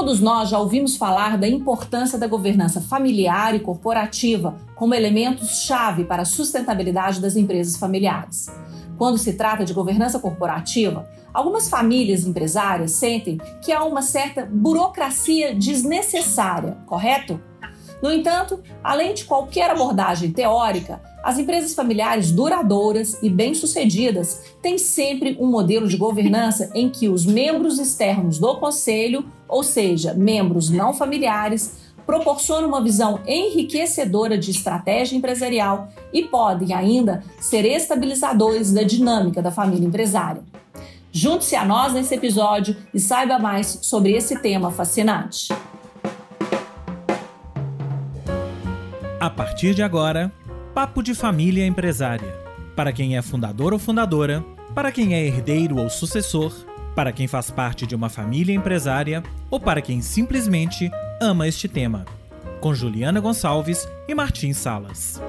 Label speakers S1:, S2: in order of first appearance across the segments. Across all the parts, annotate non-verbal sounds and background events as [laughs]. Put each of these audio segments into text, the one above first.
S1: Todos nós já ouvimos falar da importância da governança familiar e corporativa como elementos-chave para a sustentabilidade das empresas familiares. Quando se trata de governança corporativa, algumas famílias empresárias sentem que há uma certa burocracia desnecessária, correto? No entanto, além de qualquer abordagem teórica, as empresas familiares duradouras e bem-sucedidas têm sempre um modelo de governança em que os membros externos do conselho, ou seja, membros não familiares, proporcionam uma visão enriquecedora de estratégia empresarial e podem ainda ser estabilizadores da dinâmica da família empresária. Junte-se a nós nesse episódio e saiba mais sobre esse tema fascinante.
S2: A partir de agora, Papo de Família Empresária. Para quem é fundador ou fundadora, para quem é herdeiro ou sucessor, para quem faz parte de uma família empresária ou para quem simplesmente ama este tema. Com Juliana Gonçalves e Martim Salas.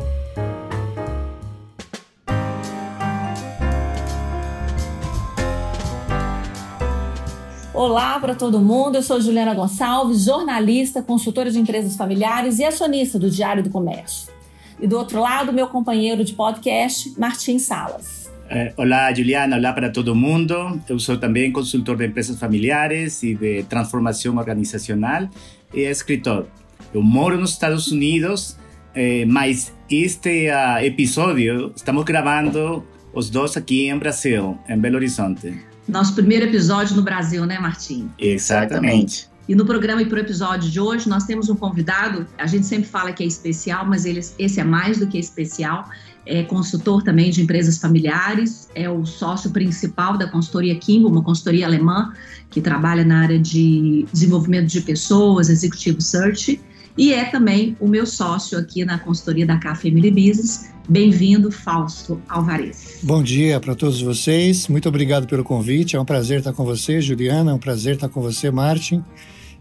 S1: Olá para todo mundo, eu sou Juliana Gonçalves, jornalista, consultora de empresas familiares e acionista do Diário do Comércio. E do outro lado, meu companheiro de podcast, Martim Salas.
S3: Eh, olá, Juliana, olá para todo mundo. Eu sou também consultor de empresas familiares e de transformação organizacional e escritor. Eu moro nos Estados Unidos, eh, mas este uh, episódio estamos gravando os dois aqui em Brasil, em Belo Horizonte.
S1: Nosso primeiro episódio no Brasil, né, Martim?
S3: Exatamente.
S1: E no programa e para o episódio de hoje, nós temos um convidado, a gente sempre fala que é especial, mas ele, esse é mais do que especial. É consultor também de empresas familiares, é o sócio principal da consultoria Kimbo, uma consultoria alemã que trabalha na área de desenvolvimento de pessoas, executivo search, e é também o meu sócio aqui na consultoria da K Family Business, Bem-vindo, Fausto Alvarez.
S4: Bom dia para todos vocês. Muito obrigado pelo convite. É um prazer estar com você, Juliana. É um prazer estar com você, Martin.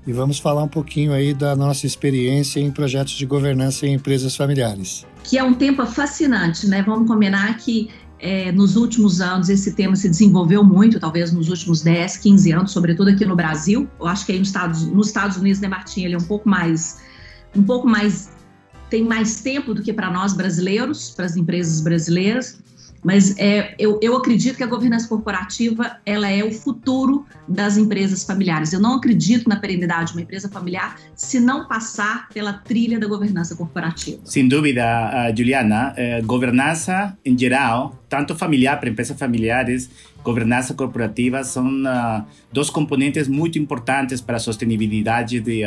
S4: E vamos falar um pouquinho aí da nossa experiência em projetos de governança em empresas familiares.
S1: Que é um tema fascinante, né? Vamos combinar que é, nos últimos anos esse tema se desenvolveu muito, talvez nos últimos 10, 15 anos, sobretudo aqui no Brasil. Eu acho que aí nos Estados, nos Estados Unidos, né, Martim, ele é um pouco mais um pouco mais tem mais tempo do que para nós brasileiros, para as empresas brasileiras, mas é, eu, eu acredito que a governança corporativa ela é o futuro das empresas familiares. Eu não acredito na perenidade de uma empresa familiar se não passar pela trilha da governança corporativa.
S3: Sem dúvida, Juliana. Eh, governança, em geral, tanto familiar para empresas familiares, governança corporativa, são uh, dois componentes muito importantes para a sustentabilidade de,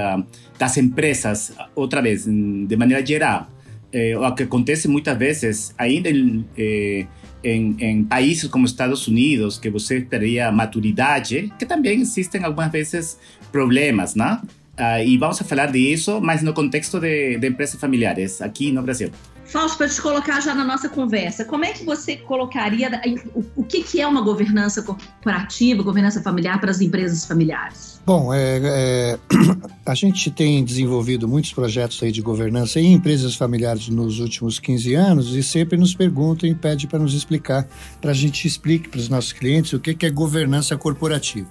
S3: das empresas, outra vez, de maneira geral. Eh, o que acontece muitas vezes, ainda em, eh, em, em, países como Estados Unidos, que você teria maturidade, que também existem algumas vezes problemas, né? Uh, e vamos falar disso, mas no contexto de, de empresas familiares, aqui no Brasil.
S1: Fausto, para te colocar já na nossa conversa, como é que você colocaria o, que, que é uma governança corporativa, governança familiar para as empresas familiares?
S4: Bom, é, é, [clears throat] a gente tem desenvolvido muitos projetos aí de governança em empresas familiares nos últimos 15 anos e sempre nos perguntam e pedem para nos explicar, para a gente explique para os nossos clientes o que é governança corporativa.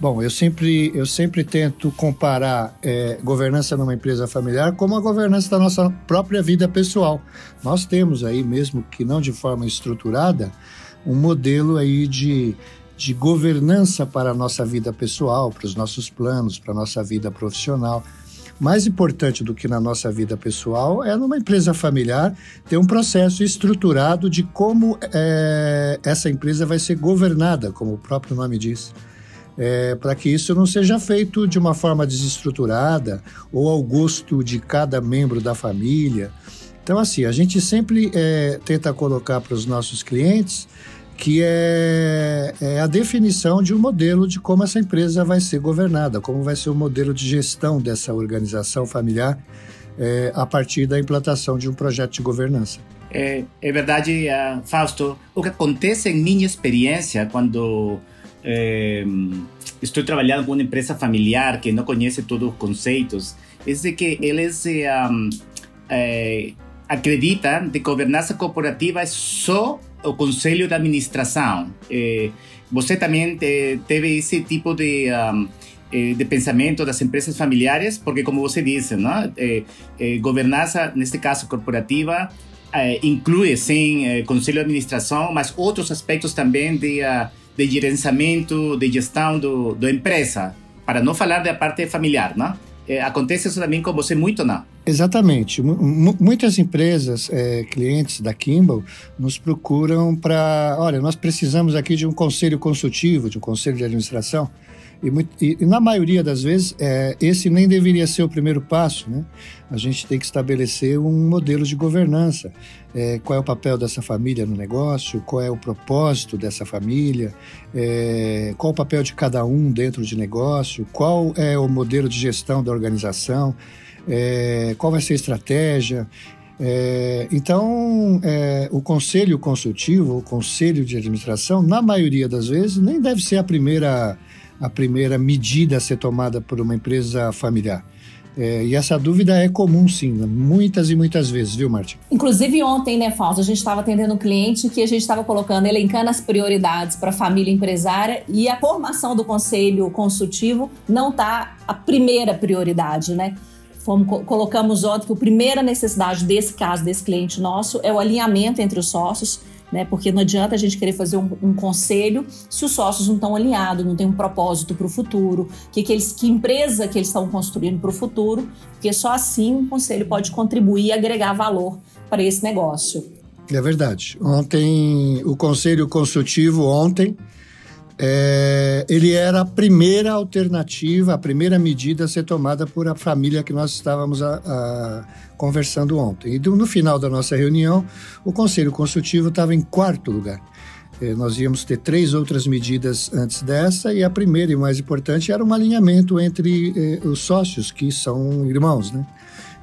S4: Bom, eu sempre, eu sempre tento comparar é, governança numa empresa familiar como a governança da nossa própria vida pessoal. Nós temos aí, mesmo que não de forma estruturada, um modelo aí de, de governança para a nossa vida pessoal, para os nossos planos, para a nossa vida profissional. Mais importante do que na nossa vida pessoal é numa empresa familiar ter um processo estruturado de como é, essa empresa vai ser governada, como o próprio nome diz é, para que isso não seja feito de uma forma desestruturada ou ao gosto de cada membro da família. Então, assim, a gente sempre é, tenta colocar para os nossos clientes que é, é, a definição de um modelo de como essa empresa vai ser governada, como vai ser o modelo de gestão dessa organização familiar é, a partir da implantação de um projeto de governança.
S3: É, é verdade, uh, Fausto. O que acontece em minha experiência quando eh, estou trabalhando com uma empresa familiar que não conhece todos os conceitos, é de que eles um, eh, acreditam que governança corporativa é só o conselho de administração. Eh, você também te, teve esse tipo de um, de pensamento das empresas familiares, porque como você disse, não? governança, neste caso corporativa, inclui sim conselho de administração, mas outros aspectos também de, de gerenciamento, de gestão do, da empresa, para não falar da parte familiar, não? É, acontece isso também com você muito, não?
S4: Exatamente. M muitas empresas, é, clientes da Kimball, nos procuram para. Olha, nós precisamos aqui de um conselho consultivo, de um conselho de administração. E, e, e na maioria das vezes, é, esse nem deveria ser o primeiro passo. Né? A gente tem que estabelecer um modelo de governança. É, qual é o papel dessa família no negócio? Qual é o propósito dessa família? É, qual o papel de cada um dentro de negócio? Qual é o modelo de gestão da organização? É, qual vai ser a estratégia? É, então, é, o conselho consultivo, o conselho de administração, na maioria das vezes, nem deve ser a primeira a primeira medida a ser tomada por uma empresa familiar. É, e essa dúvida é comum, sim, muitas e muitas vezes, viu, Martin?
S1: Inclusive ontem, né, Fausto, a gente estava atendendo um cliente que a gente estava colocando, elencando as prioridades para a família empresária e a formação do conselho consultivo não está a primeira prioridade, né? Fomos, colocamos ontem que a primeira necessidade desse caso, desse cliente nosso, é o alinhamento entre os sócios né? Porque não adianta a gente querer fazer um, um conselho se os sócios não estão alinhados, não tem um propósito para o futuro, que, que, eles, que empresa que eles estão construindo para o futuro, porque só assim um conselho pode contribuir e agregar valor para esse negócio.
S4: É verdade. Ontem, o conselho consultivo, ontem, é, ele era a primeira alternativa, a primeira medida a ser tomada por a família que nós estávamos a, a, conversando ontem. E do, no final da nossa reunião, o Conselho Consultivo estava em quarto lugar. É, nós íamos ter três outras medidas antes dessa, e a primeira e mais importante era um alinhamento entre eh, os sócios, que são irmãos, né?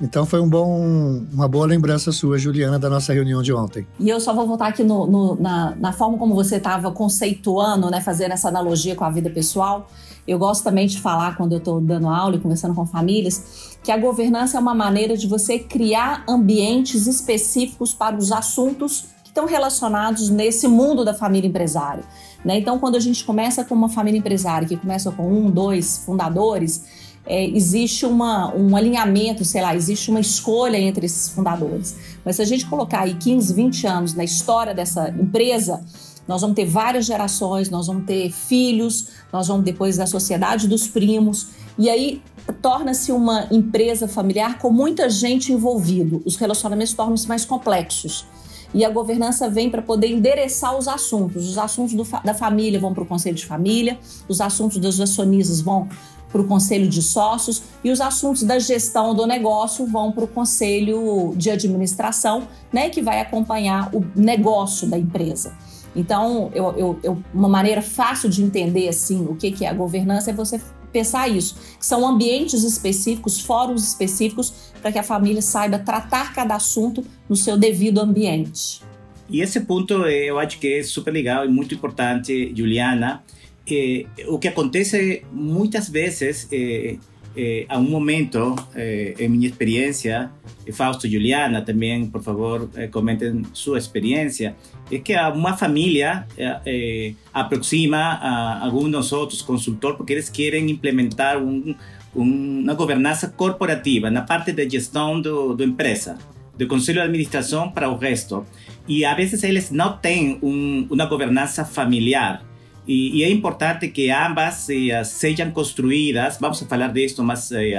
S4: Então foi um bom, uma boa lembrança sua, Juliana, da nossa reunião de ontem.
S1: E eu só vou voltar aqui no, no, na, na, forma como você estava conceituando, né, fazendo essa analogia com a vida pessoal. Eu gosto também de falar, quando eu estou dando aula e conversando com famílias, que a governança é uma maneira de você criar ambientes específicos para os assuntos que estão relacionados nesse mundo da família empresária. Né? Então, quando a gente começa com uma família empresária que começa com um, dois fundadores, é, existe uma, um alinhamento, sei lá, existe uma escolha entre esses fundadores. Mas se a gente colocar aí 15, 20 anos na história dessa empresa, nós vamos ter várias gerações, nós vamos ter filhos, nós vamos depois da sociedade dos primos, e aí torna-se uma empresa familiar com muita gente envolvido. Os relacionamentos tornam-se mais complexos. E a governança vem para poder endereçar os assuntos. Os assuntos do, da família vão para o conselho de família, os assuntos dos acionistas vão para o conselho de sócios e os assuntos da gestão do negócio vão para o conselho de administração, né, que vai acompanhar o negócio da empresa. Então, eu, eu, eu, uma maneira fácil de entender assim o que, que é a governança é você pensar isso, que são ambientes específicos, fóruns específicos para que a família saiba tratar cada assunto no seu devido ambiente.
S3: E esse ponto eu acho que é super legal e muito importante, Juliana, eh, o que acontece muitas vezes, eh, eh, a um momento, eh, em minha experiência, Fausto e Juliana também, por favor, eh, comentem sua experiência, é que uma família eh, aproxima a algum dos outros consultor porque eles querem implementar um, um, uma governança corporativa na parte de gestão do, do empresa, do conselho de administração para o resto. E a vezes eles não têm um, uma governança familiar. Y, y, es importante que ambas eh, sejam construídas, vamos a falar de esto más eh,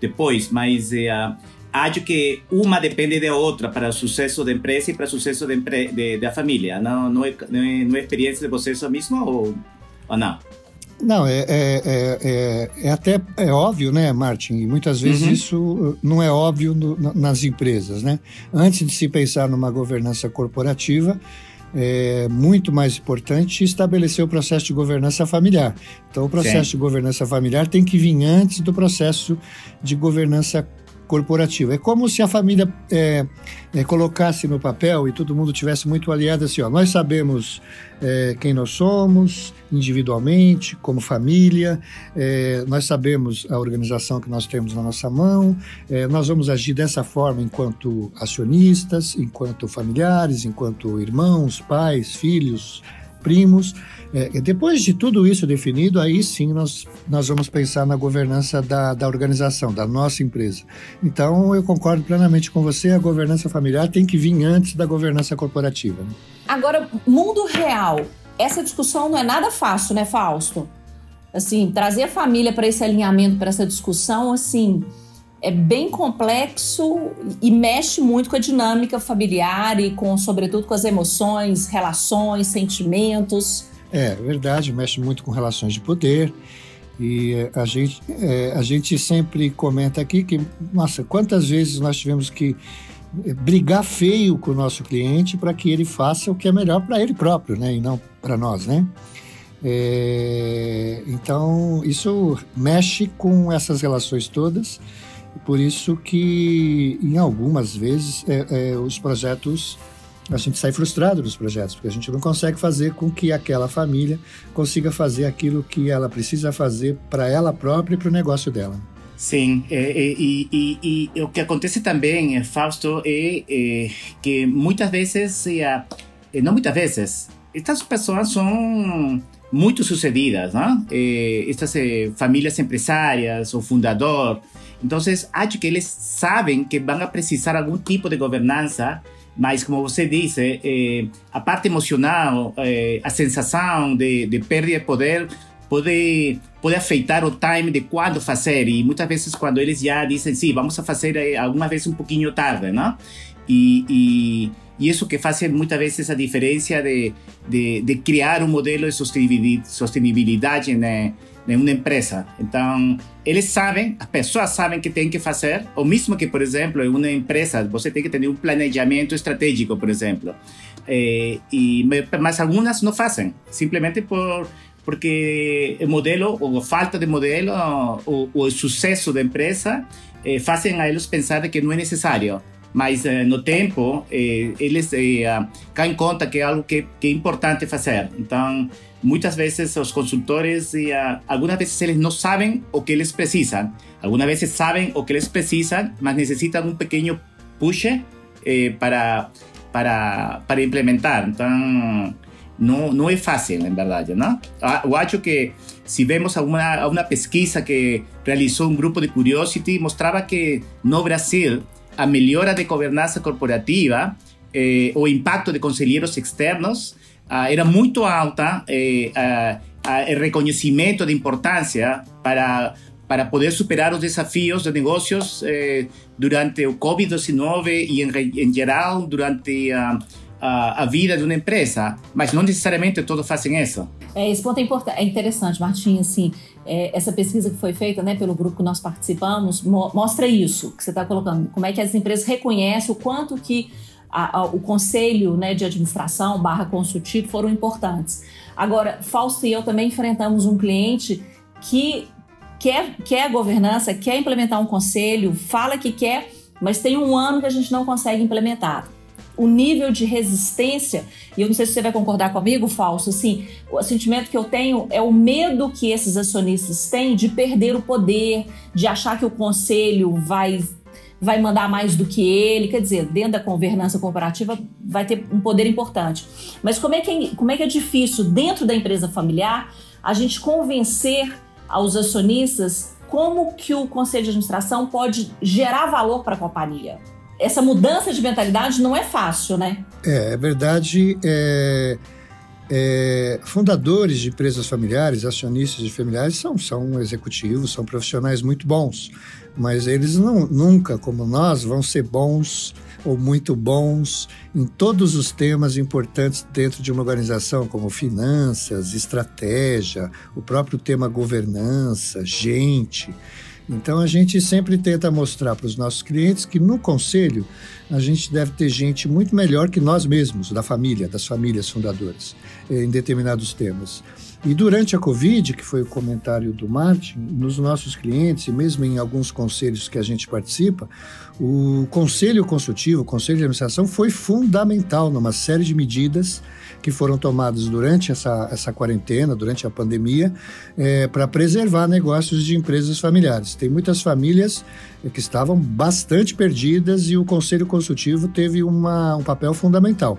S3: depois, mas eh, acho que uma depende da outra para o sucesso da empresa e para o sucesso de, de, da família. Não, não, é, não, é, não é experiência de vocês mesmo ou, ou não?
S4: Não, é, é, é, é, até é óbvio, né, Martin? E muitas vezes uhum. isso não é óbvio no, nas empresas, né? Antes de se pensar numa governança corporativa, é muito mais importante estabelecer o processo de governança familiar. Então, o processo Sim. de governança familiar tem que vir antes do processo de governança É como se a família é, é, colocasse no papel e todo mundo tivesse muito aliado assim, ó, nós sabemos é, quem nós somos individualmente, como família, é, nós sabemos a organização que nós temos na nossa mão, é, nós vamos agir dessa forma enquanto acionistas, enquanto familiares, enquanto irmãos, pais, filhos, primos. É, depois de tudo isso definido, aí sim nós, nós vamos pensar na governança da, da organização, da nossa empresa. Então, eu concordo plenamente com você, a governança familiar tem que vir antes da governança corporativa. Né?
S1: Agora, mundo real, essa discussão não é nada fácil, né, Fausto? Assim, trazer a família para esse alinhamento, para essa discussão, assim, é bem complexo e mexe muito com a dinâmica familiar e com, sobretudo, com as emoções, relações, sentimentos.
S4: É verdade, mexe muito com relações de poder. E eh, a gente, é, a gente sempre comenta aqui que, nossa, quantas vezes nós tivemos que eh, brigar feio com o nosso cliente para que ele faça o que é melhor para ele próprio, né? E não para nós, né? É, então, isso mexe com essas relações todas por isso que, em algumas vezes, é, os projetos a gente sai frustrado dos projetos, porque a gente não consegue fazer com que aquela família consiga fazer aquilo que ela precisa fazer para ela própria e para o negócio dela.
S3: Sim, e, e, e, e, o que acontece também, Fausto, é, é que muitas vezes, não muitas vezes, estas pessoas são muito sucedidas, né? estas famílias empresárias, o fundador, então, acho que eles sabem que vão precisar algum tipo de governança, mas, como você disse, eh, a parte emocional, eh, a sensação de, de perda de poder pode, pode afetar o time de quando fazer. E muitas vezes, quando eles já dizem, sim, vamos a fazer eh, alguma vez um pouquinho tarde, não? E, e, e isso que faz muitas vezes a diferença de, de, de criar um modelo de sustentabilidade, né? Em uma empresa. Então, eles sabem, as pessoas sabem que tem que fazer, ou mesmo que, por exemplo, em uma empresa, você tem que ter um planejamento estratégico, por exemplo. É, e, mas algumas não fazem, simplesmente por porque o modelo, ou falta de modelo, ou, o sucesso da empresa, eh, fazem a eles pensar que não é necessário. Mas eh, no tempo, eh, eles eh, caem conta que é algo que, que é importante fazer. Então, muitas vezes os consultores, e, uh, algumas vezes eles não sabem o que eles precisam, algumas vezes sabem o que eles precisam, mas necessitam um pequeno push eh, para, para, para implementar. Então, não, não é fácil, em verdade, não? Eu acho que se vemos alguma uma pesquisa que realizou um grupo de Curiosity, mostrava que no Brasil a melhora de governança corporativa, eh, o impacto de conselheiros externos uh, era muito alta eh, uh, o reconhecimento de importância para para poder superar os desafios de negócios eh, durante o Covid-19 e, em, em, geral, durante a, a, a, vida de uma empresa. Mas não necessariamente todos fazem isso.
S1: É, esse ponto é, é interessante, Martim. Assim, é, essa pesquisa que foi feita né, pelo grupo que nós participamos mo mostra isso que você está colocando. Como é que as empresas reconhecem o quanto que a, a, o conselho né, de administração barra consultivo foram importantes. Agora, Fausto e eu também enfrentamos um cliente que quer, quer governança, quer implementar um conselho, fala que quer, mas tem um ano que a gente não consegue implementar. O nível de resistência, e eu não sei se você vai concordar comigo, Fausto, assim, o sentimento que eu tenho é o medo que esses acionistas têm de perder o poder, de achar que o conselho vai vai mandar mais do que ele, quer dizer, dentro da governança corporativa vai ter um poder importante. Mas como é que é, como é, que é difícil, dentro da empresa familiar, a gente convencer aos acionistas como que o conselho de administração pode gerar valor para a companhia? Essa mudança de mentalidade não é fácil, né?
S4: É, é verdade. É, é, fundadores de empresas familiares, acionistas de familiares, são, são executivos, são profissionais muito bons mas eles não, nunca, como nós, vão ser bons ou muito bons em todos os temas importantes dentro de uma organização, como finanças, estratégia, o próprio tema governança, gente. Então a gente sempre tenta mostrar para os nossos clientes que no conselho a gente deve ter gente muito melhor que nós mesmos, da família, das famílias fundadoras, em determinados temas. E durante a Covid, que foi o comentário do Martin, nos nossos clientes e mesmo em alguns conselhos que a gente participa, o conselho consultivo, o conselho de administração foi fundamental numa série de medidas que foram tomadas durante essa, essa quarentena, durante a pandemia, é, para preservar negócios de empresas familiares. Tem muitas famílias que estavam bastante perdidas e o conselho consultivo teve uma, um papel fundamental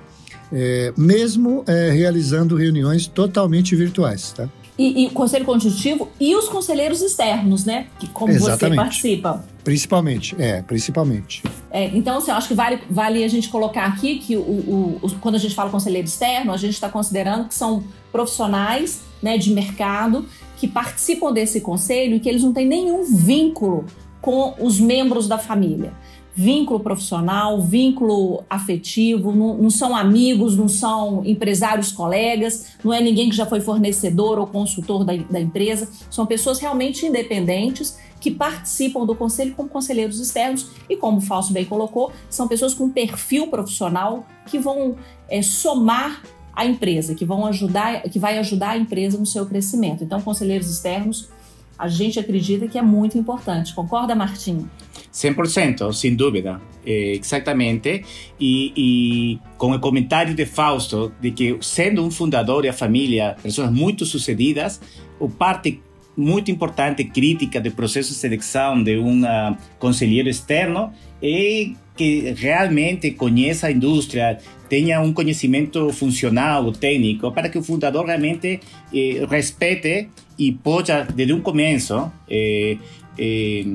S4: é, mesmo é, realizando reuniões totalmente virtuais. Tá?
S1: E, e, o conselho consultivo e os conselheiros externos, né? Que como Exatamente. você participa.
S4: Principalmente, é, principalmente.
S1: É, então, assim, eu acho que vale, vale a gente colocar aqui que o, o, o quando a gente fala conselheiro externo, a gente está considerando que são profissionais né, de mercado que participam desse conselho e que eles não têm nenhum vínculo com os membros da família vínculo profissional, vínculo afetivo, não, não, são amigos, não são empresários colegas, não é ninguém que já foi fornecedor ou consultor da, da empresa, são pessoas realmente independentes que participam do conselho como conselheiros externos e, como o Fausto bem colocou, são pessoas com perfil profissional que vão é, somar a empresa, que vão ajudar, que vai ajudar a empresa no seu crescimento. Então, conselheiros externos, a gente acredita que é muito importante. Concorda, Martim?
S3: 100%, sin duda, eh, exatamente. E, e, com o comentário de Fausto, de que sendo um fundador e a família, pessoas muito sucedidas, o parte muito importante crítica do processo de seleção de um uh, conselheiro externo é que realmente conheça a indústria, tenha um conhecimento funcional, técnico, para que o fundador realmente eh, respeite e possa, desde um começo, eh, eh,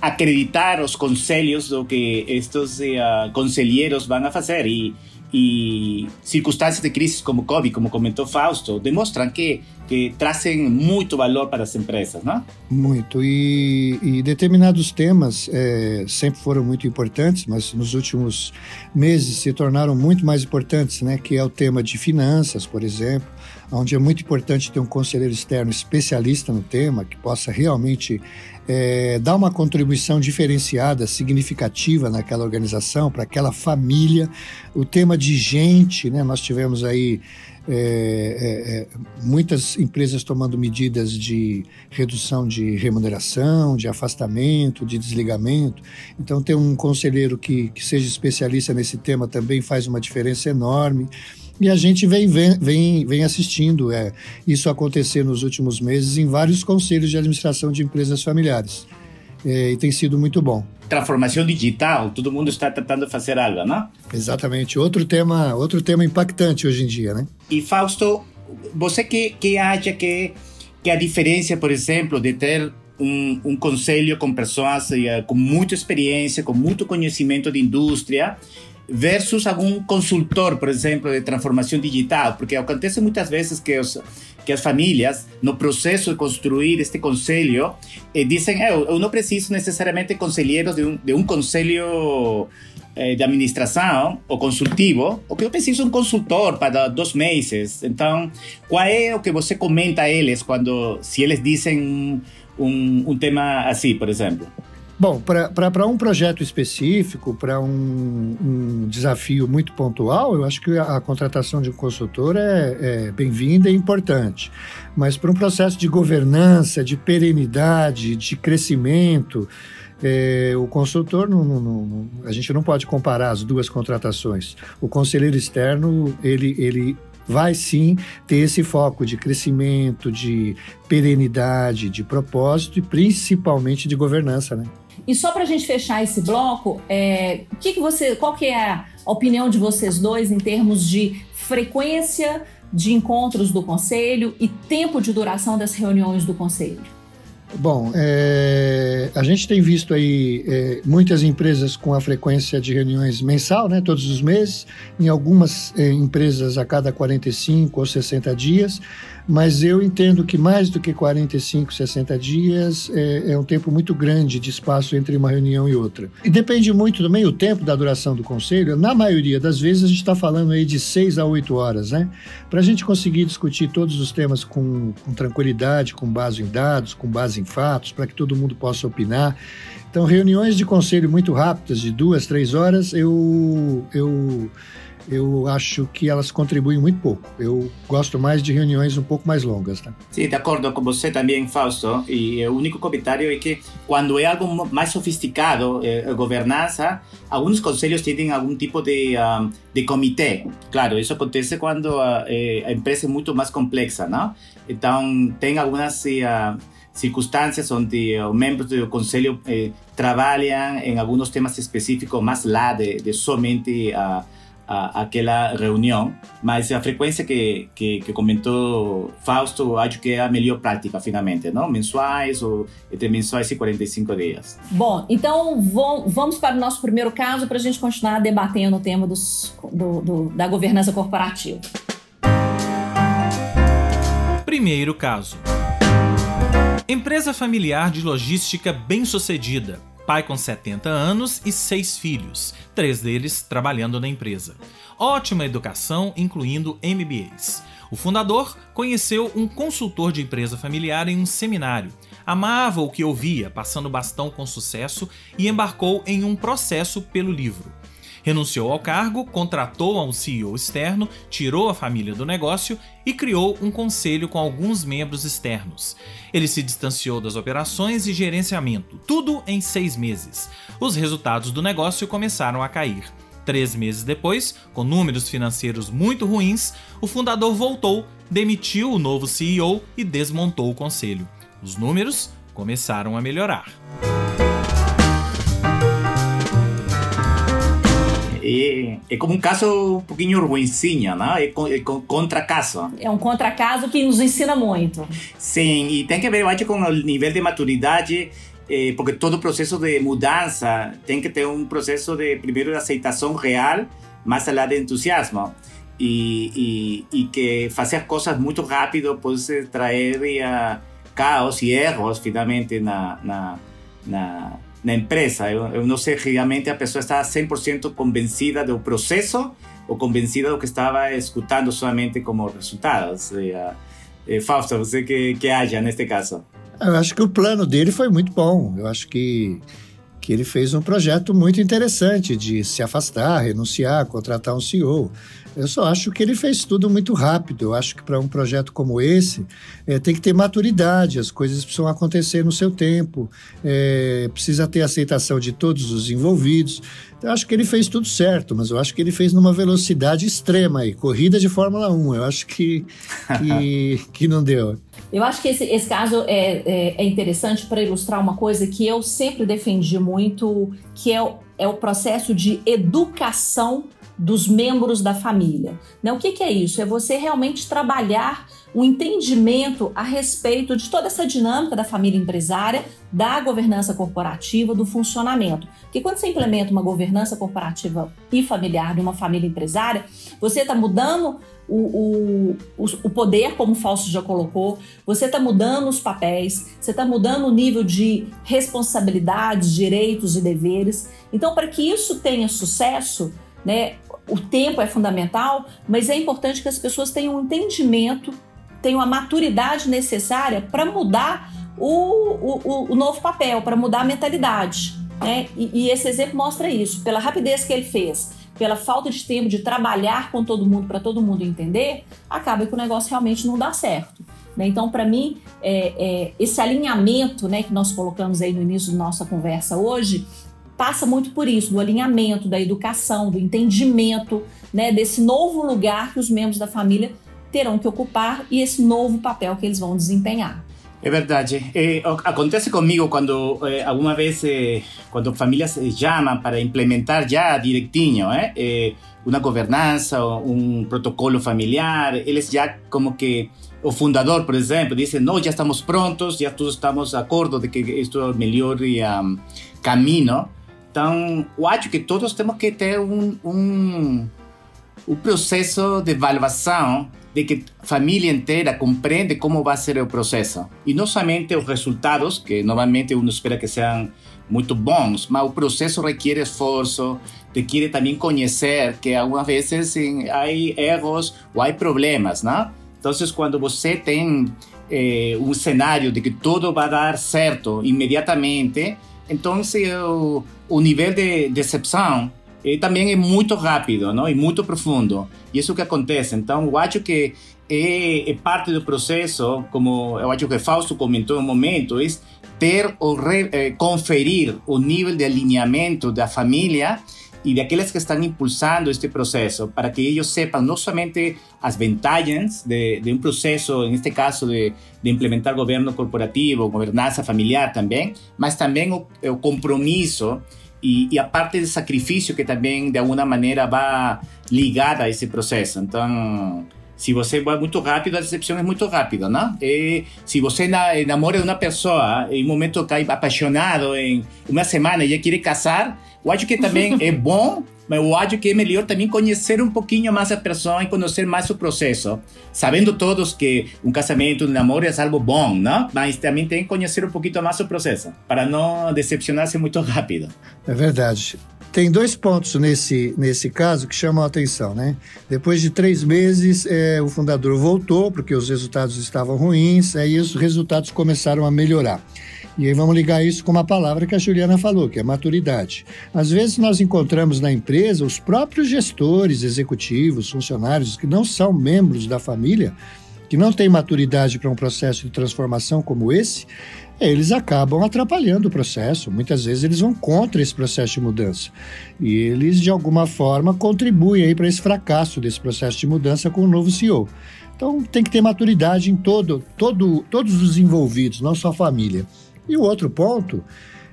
S3: acreditar os conselhos do que estes uh, conselheiros vão a fazer e, e circunstâncias de crise como Covid, como comentou Fausto, demonstram que, que trazem muito valor para as empresas, não?
S4: Muito. E, e determinados temas sempre foram muito importantes, mas nos últimos meses se tornaram muito mais importantes, né? Que é o tema de finanças, por exemplo, onde é muito importante ter um conselheiro externo especialista no tema, que possa realmente é, dar uma contribuição diferenciada, significativa naquela organização, para aquela família. O tema de gente, né? Nós tivemos aí é, é, é, muitas empresas tomando medidas de redução de remuneração, de afastamento, de desligamento. Então, ter um conselheiro que, que seja especialista nesse tema também faz uma diferença enorme. E a gente vem, vem, vem assistindo é, isso acontecer nos últimos meses em vários conselhos de administração de empresas familiares. É, e tem sido muito bom.
S3: Transformação digital, todo mundo está tentando fazer algo, não?
S4: Exatamente. Outro tema, outro tema impactante hoje em dia, né?
S3: E Fausto, você que, que acha que, que a diferença, por exemplo, de ter um, um conselho com pessoas uh, com muita experiência, com muito conhecimento de indústria, versus algum consultor, por exemplo, de transformação digital, porque acontece muitas vezes que, os, que as famílias, no processo de construir este conselho, eh, dizem: eu, eu não preciso necessariamente conselheiros de um, de um conselho eh, de administração ou consultivo, o que eu preciso um consultor para dois meses. Então, qual é o que você comenta a eles quando, se eles dizem um, um, um tema assim, por exemplo?
S4: Bom, para um projeto específico, para um, um, desafio muito pontual, eu acho que a, a contratação de um consultor é, é bem-vinda e importante. Mas para um processo de governança, de perenidade, de crescimento, é, o consultor, não, não, não, a gente não pode comparar as duas contratações. O conselheiro externo, ele, ele vai sim ter esse foco de crescimento, de perenidade, de propósito e principalmente de governança, né?
S1: E só para a gente fechar esse bloco, é, que que você, qual que é a opinião de vocês dois em termos de frequência de encontros do conselho e tempo de duração das reuniões do conselho?
S4: Bom, é, a gente tem visto aí é, muitas empresas com a frequência de reuniões mensal, né, todos os meses, em algumas é, empresas a cada 45 ou 60 dias mas eu entendo que mais do que 45, 60 dias é, é, um tempo muito grande de espaço entre uma reunião e outra. E depende muito também o tempo da duração do conselho. Na maioria das vezes a gente está falando aí de 6 a 8 horas, né? Para a gente conseguir discutir todos os temas com, com tranquilidade, com base em dados, com base em fatos, para que todo mundo possa opinar. Então, reuniões de conselho muito rápidas, de duas, três horas, eu, eu eu acho que elas contribuem muito pouco. Eu gosto mais de reuniões um pouco mais longas. Tá?
S3: Sim, de acordo com você também, Fausto. E o único comentário é que quando é algo mais sofisticado, eh, governança, alguns conselhos têm algum tipo de, uh, de comitê. Claro, isso acontece quando a, a empresa é muito mais complexa, não? Então, tem algumas... Uh, circunstâncias onde os membros do conselho eh, trabalham em alguns temas específicos, mais lá de, de somente a, a, aquela reunião, mas a frequência que, que, que, comentou Fausto, acho que é a melhor prática, finalmente, não? Mensuais ou entre mensuais e 45 dias.
S1: Bom, então vamos para o nosso primeiro caso para a gente continuar debatendo o tema dos, do, do, da governança corporativa.
S2: Primeiro caso. Empresa familiar de logística bem-sucedida pai com 70 anos e seis filhos, três deles trabalhando na empresa. Ótima educação, incluindo MBAs. O fundador conheceu um consultor de empresa familiar em um seminário. Amava o que ouvia, passando bastão com sucesso e embarcou em um processo pelo livro. Renunciou ao cargo, contratou a um CEO externo, tirou a família do negócio e criou um conselho com alguns membros externos. Ele se distanciou das operações e gerenciamento, tudo em seis meses. Os resultados do negócio começaram a cair. Três meses depois, com números financeiros muito ruins, o fundador voltou, demitiu o novo CEO e desmontou o conselho. Os números começaram a melhorar.
S3: É, é como um caso um pouquinho ruinzinho, não? É, é contra-caso.
S1: É um contra-caso que nos ensina muito.
S3: Sim, e tem que ver, eu acho, com o nível de maturidade, eh, porque todo processo de mudança tem que ter um processo de, primeiro, de aceitação real, mais além de entusiasmo. E, e, e que fazer coisas muito rápido pode trazer uh, caos e erros, finalmente, na, na, na na empresa. Eu, eu não sei realmente a pessoa está 100% convencida do processo ou convencida do que estava escutando somente como resultados. E, Fausto, você que, que acha neste caso?
S4: Eu acho que o plano dele foi muito bom. Eu acho que, que ele fez um projeto muito interessante de se afastar, renunciar, contratar um CEO. Eu só acho que ele fez tudo muito rápido. Eu acho que para um projeto como esse, é, tem que ter maturidade, as coisas precisam acontecer no seu tempo, é, precisa ter aceitação de todos os envolvidos. Eu acho que ele fez tudo certo, mas eu acho que ele fez numa velocidade extrema aí, corrida de Fórmula 1. Eu acho que, que, [laughs] que não deu.
S1: Eu acho que esse, esse caso é, é, é interessante para ilustrar uma coisa que eu sempre defendi muito, que é o, é o processo de educação dos membros da família. Né? O que, que é isso? É você realmente trabalhar o um entendimento a respeito de toda essa dinâmica da família empresária, da governança corporativa, do funcionamento. Porque quando você implementa uma governança corporativa e familiar de uma família empresária, você está mudando o, o, o poder, como o Fausto já colocou, você está mudando os papéis, você está mudando o nível de responsabilidades, direitos e deveres. Então, para que isso tenha sucesso, né, o tempo é fundamental, mas é importante que as pessoas tenham um entendimento, tenham a maturidade necessária para mudar o, o, o, novo papel, para mudar a mentalidade. Né? E, e esse exemplo mostra isso, pela rapidez que ele fez, pela falta de tempo de trabalhar com todo mundo para todo mundo entender, acaba que o negócio realmente não dá certo. Né? Então, para mim, é, é, esse alinhamento né, que nós colocamos aí no início da nossa conversa hoje passa muito por isso, do alinhamento, da educação, do entendimento, né, desse novo lugar que os membros da família terão que ocupar e esse novo papel que eles vão desempenhar.
S3: É verdade. É, acontece comigo quando é, alguma vez é, quando famílias chamam para implementar já direitinho, é, uma governança, um protocolo familiar, eles já como que o fundador, por exemplo, diz: não, já estamos prontos, já todos estamos de acordo de que isto é o melhor um, caminho. Então, eu acho que todos temos que ter um, um, um processo de avaliação de que a família inteira compreende como vai ser o processo. E não somente os resultados, que normalmente uno espera que sejam muito bons, mas o processo requer esforço, requer também conhecer que algumas vezes há erros ou há problemas, né? Então, quando você tem eh, um cenário de que tudo vai dar certo imediatamente, então o, o nível de decepção eh, também é muito rápido não? e muito profundo. E isso que acontece. Então, eu acho que é, é parte do processo, como eu acho que Fausto comentou um momento, é ter ou re, eh, conferir o nível de alinhamento da família y de aquellas que están impulsando este proceso para que ellos sepan no solamente las ventajas de, de un proceso, en este caso de, implementar gobierno corporativo, gobernanza familiar también, mas también el compromiso e, e, a parte de sacrifício que também de alguma maneira vai ligada a esse processo. Então, se você vai muito rápido, a decepção é muito rápida, não? E se você namora de uma pessoa em um momento cai apaixonado em uma semana e já quer casar, eu acho que também [laughs] é bom mas eu acho que é melhor também conhecer um pouquinho mais a pessoa e conhecer mais o processo. Sabendo todos que um casamento, um namoro é algo bom, não? Mas também tem que conhecer um pouquinho mais o processo, para não decepcionar-se muito rápido.
S4: É verdade. Tem dois pontos nesse, nesse caso que chamam a atenção, né? Depois de três meses, é, o fundador voltou, porque os resultados estavam ruins, aí os resultados começaram a melhorar. E aí vamos ligar isso com uma palavra que a Juliana falou, que é maturidade. Às vezes nós encontramos na empresa os próprios gestores, executivos, funcionários que não são membros da família, que não têm maturidade para um processo de transformação como esse, eles acabam atrapalhando o processo. Muitas vezes eles vão contra esse processo de mudança. E eles, de alguma forma, contribuem para esse fracasso desse processo de mudança com o novo CEO. Então tem que ter maturidade em todo, todo, todos os envolvidos, não só a família. E o outro ponto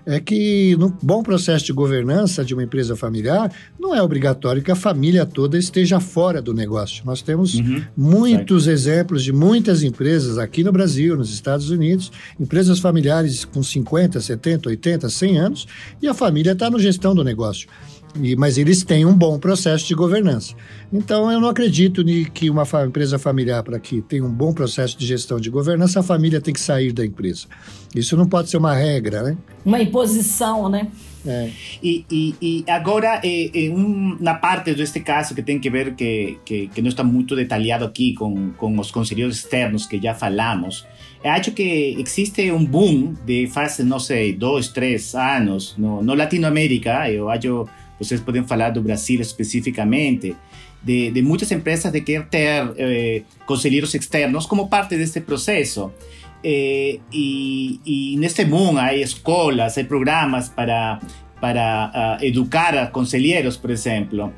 S4: é que no bom processo de governança de uma empresa familiar, não é obrigatório que a família toda esteja fora do negócio. Nós temos uhum, muitos certo. exemplos de muitas empresas aqui no Brasil, nos Estados Unidos, empresas familiares com 50, 70, 80, 100 anos, e a família está no gestão do negócio. E, mas eles têm um bom processo de governança. Então, eu não acredito que uma empresa familiar, para que tenha um bom processo de gestão de governança, a família tem que sair da empresa. Isso não pode ser uma regra, né?
S1: Uma imposição, né?
S3: É. E, e, e, agora, é, é um, na parte deste caso que tem que ver, que, que, que não está muito detalhado aqui com, com os conselheiros externos que já falamos, acho que existe um boom de faz, não sei, dois, três anos no, no Latinoamérica, eu acho vocês podem falar do Brasil especificamente, de, de muitas empresas de querer ter eh, conselheiros externos como parte deste processo. Eh, e, e neste mundo há escolas, há programas para, para uh, educar a conselheiros, por exemplo.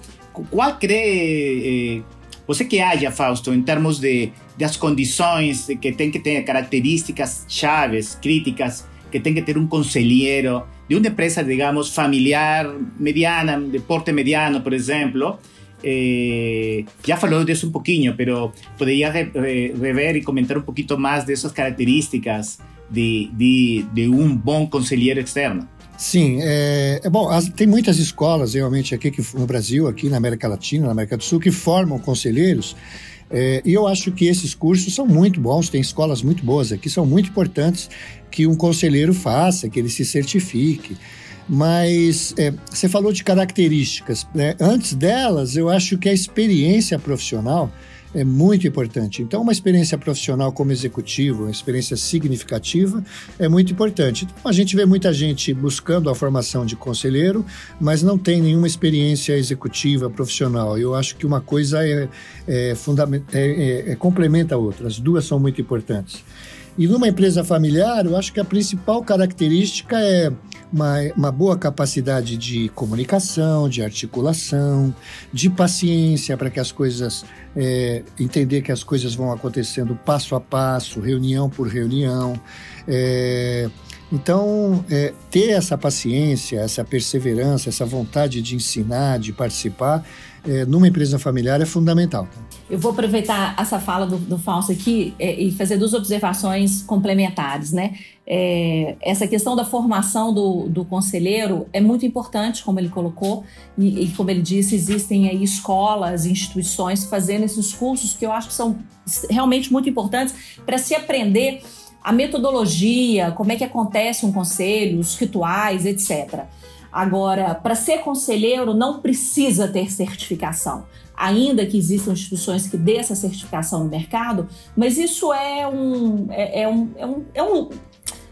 S3: Qual crê, eh, você que haja, Fausto, em termos de das condições que tem que ter características chaves, críticas, que tem que ter um conselheiro de uma empresa, digamos, familiar, mediana, de porte mediano, por exemplo, eh, ya falou disso um pouquinho, pero poderia re, re, rever e comentar um pouquinho mais dessas características de, de, de um bom conselheiro externo.
S4: Sim, é, é bom. As, tem muitas escolas realmente aqui que, no Brasil, aqui na América Latina, na América do Sul, que formam conselheiros. É, e eu acho que esses cursos são muito bons, tem escolas muito boas aqui, são muito importantes que um conselheiro faça, que ele se certifique. Mas é, você falou de características. Né? Antes delas, eu acho que a experiência profissional é muito importante. Então, uma experiência profissional como executivo, uma experiência significativa, é muito importante. Então, a gente vê muita gente buscando a formação de conselheiro, mas não tem nenhuma experiência executiva profissional. Eu acho que uma coisa é, é, é, é, é complementa a outra. As duas são muito importantes. E numa empresa familiar, eu acho que a principal característica é uma, uma boa capacidade de comunicação, de articulação, de paciência para que as coisas, é, entender que as coisas vão acontecendo passo a passo, reunião por reunião. É, então, é, ter essa paciência, essa perseverança, essa vontade de ensinar, de participar, é, numa empresa familiar é fundamental.
S1: Eu vou aproveitar essa fala do, do Fausto aqui é, e fazer duas observações complementares, né? É, essa questão da formação do, do, conselheiro é muito importante, como ele colocou, e, e, como ele disse, existem aí escolas, instituições fazendo esses cursos que eu acho que são realmente muito importantes para se aprender a metodologia, como é que acontece um conselho, os rituais, etc. Agora, para ser conselheiro não precisa ter certificação ainda que existam instituições que dê essa certificação no mercado, mas isso é um, é, é um, é um, é um,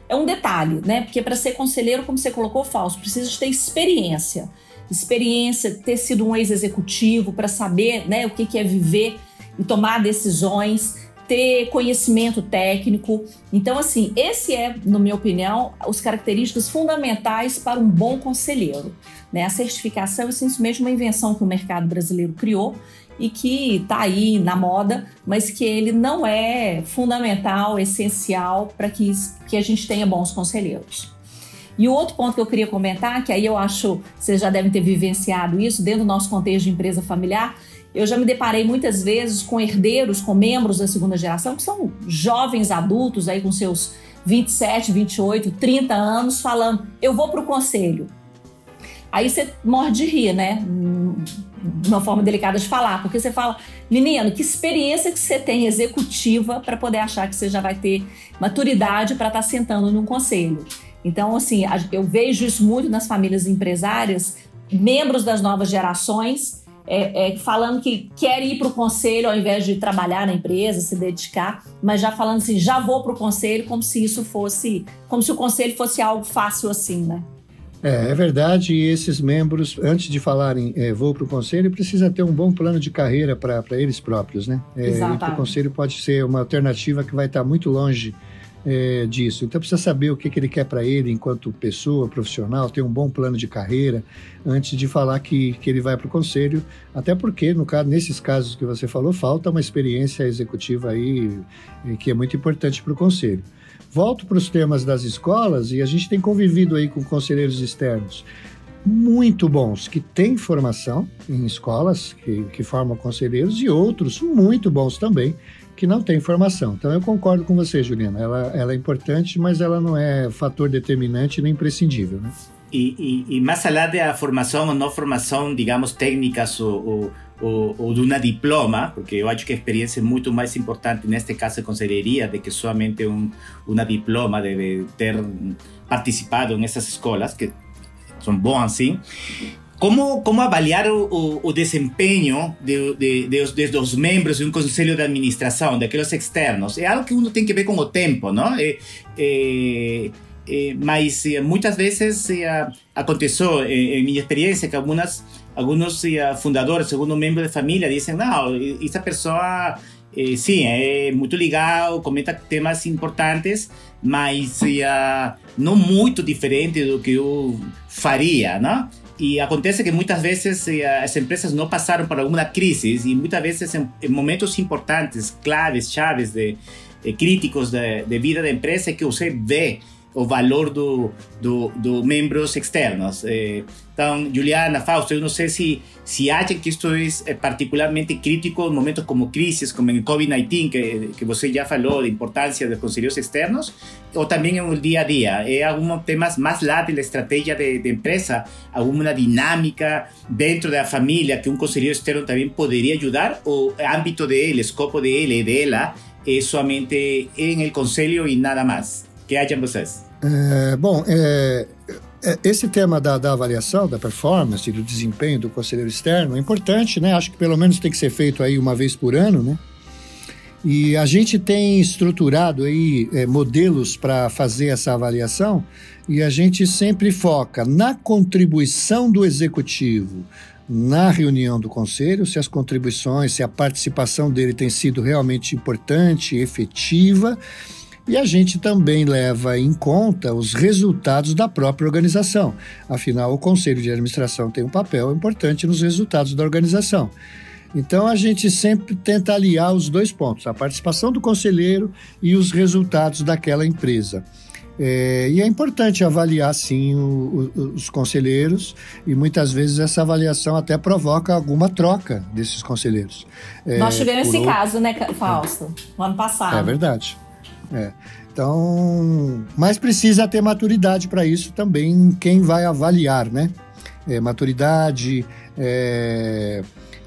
S1: é um detalhe, né? Porque para ser conselheiro, como você colocou, falso, precisa ter experiência. Experiência, ter sido um ex-executivo para saber né, o que, que é viver e tomar decisões ter conhecimento técnico. Então, assim, esse é, na minha opinião, os características fundamentais para um bom conselheiro. Né? A certificação é simplesmente uma invenção que o mercado brasileiro criou e que está aí na moda, mas que ele não é fundamental, essencial para que, que a gente tenha bons conselheiros. E o outro ponto que eu queria comentar, que aí eu acho vocês já devem ter vivenciado isso dentro do nosso contexto de empresa familiar, eu já me deparei muitas vezes com herdeiros, com membros da segunda geração, que são jovens adultos aí com seus 27, 28, 30 anos, falando: eu vou para o conselho. Aí você morre de rir, né? De uma forma delicada de falar, porque você fala, menino, que experiência que você tem executiva para poder achar que você já vai ter maturidade para estar tá sentando num conselho. Então, assim, eu vejo isso muito nas famílias empresárias, membros das novas gerações é, é, falando que quer ir para o conselho ao invés de trabalhar na empresa, se dedicar, mas já falando assim, já vou para o conselho, como se isso fosse, como se o conselho fosse algo fácil assim, né?
S4: É, é verdade, e esses membros, antes de falarem é, vou para o conselho, precisa ter um bom plano de carreira para eles próprios, né? É, ir para o conselho pode ser uma alternativa que vai estar muito longe é, disso. Então precisa saber o que, que ele quer para ele enquanto pessoa, profissional, ter um bom plano de carreira antes de falar que, que ele vai para o conselho, até porque no caso, nesses casos que você falou, falta uma experiência executiva aí que é muito importante para o conselho. Volto para os temas das escolas e a gente tem convivido aí com conselheiros externos muito bons, que têm formação em escolas, que, que formam conselheiros, e outros muito bons também, que não tem formação. Então eu concordo com você, Juliana. Ela, ela é importante, mas ela não é fator determinante nem imprescindível, né?
S3: E, e, e mais além da formação ou não formação, digamos, técnicas ou, ou, ou, de uma diploma, porque eu acho que a experiência é muito mais importante neste caso de conselheria do que somente um, uma diploma, deve ter participado nessas escolas, que são bons assim. ¿Cómo, cómo avaliar o, o desempenho de, de, de, de, dos membros de um conselho de administração, daqueles externos? É algo que uno tem que ver com o tempo, não? É, é, é, mas muitas vezes aconteceu, em minha experiência, que algumas, alguns fundadores, segundo membros de família, dizem: não, essa pessoa. Eh, sim, é muito legal, comenta temas importantes, mas não muito diferente do que eu faria, não? E acontece que muitas vezes eh, as empresas não passaram por alguma crise e muitas vezes em, momentos importantes, claves, chaves, de, de críticos de, de, vida da empresa, é que você vê o valor do, do, do membros externos. Eh, então, Juliana, Fausto, eu não sei se, se acham que isto é particularmente crítico em momentos como crises, como em Covid-19, que, que você já falou da importância dos conselheiros externos, ou também no dia a dia. É alguns temas mais lá da estratégia de, de empresa, alguma dinâmica dentro da família que um conselheiro externo também poderia ajudar, ou âmbito dele, escopo dele e dela é somente em el conselho e nada mais. Que acham vocês?
S4: É, bom, é, esse tema da, da, avaliação, da performance, do desempenho do conselheiro externo é importante, né? Acho que pelo menos tem que ser feito aí uma vez por ano, né? E a gente tem estruturado aí é, modelos para fazer essa avaliação e a gente sempre foca na contribuição do executivo na reunião do conselho, se as contribuições, se a participação dele tem sido realmente importante, efetiva e a gente também leva em conta os resultados da própria organização. Afinal, o conselho de administração tem um papel importante nos resultados da organização. Então a gente sempre tenta aliar os dois pontos, a participação do conselheiro e os resultados daquela empresa. É, e é importante avaliar, sim, o, o, os conselheiros, e muitas vezes essa avaliação até provoca alguma troca desses conselheiros.
S1: É, Nós tivemos esse outro... caso, né, Fausto, no ano passado.
S4: É verdade. É. Então, mas precisa ter maturidade para isso também quem vai avaliar, né? É, maturidade, é,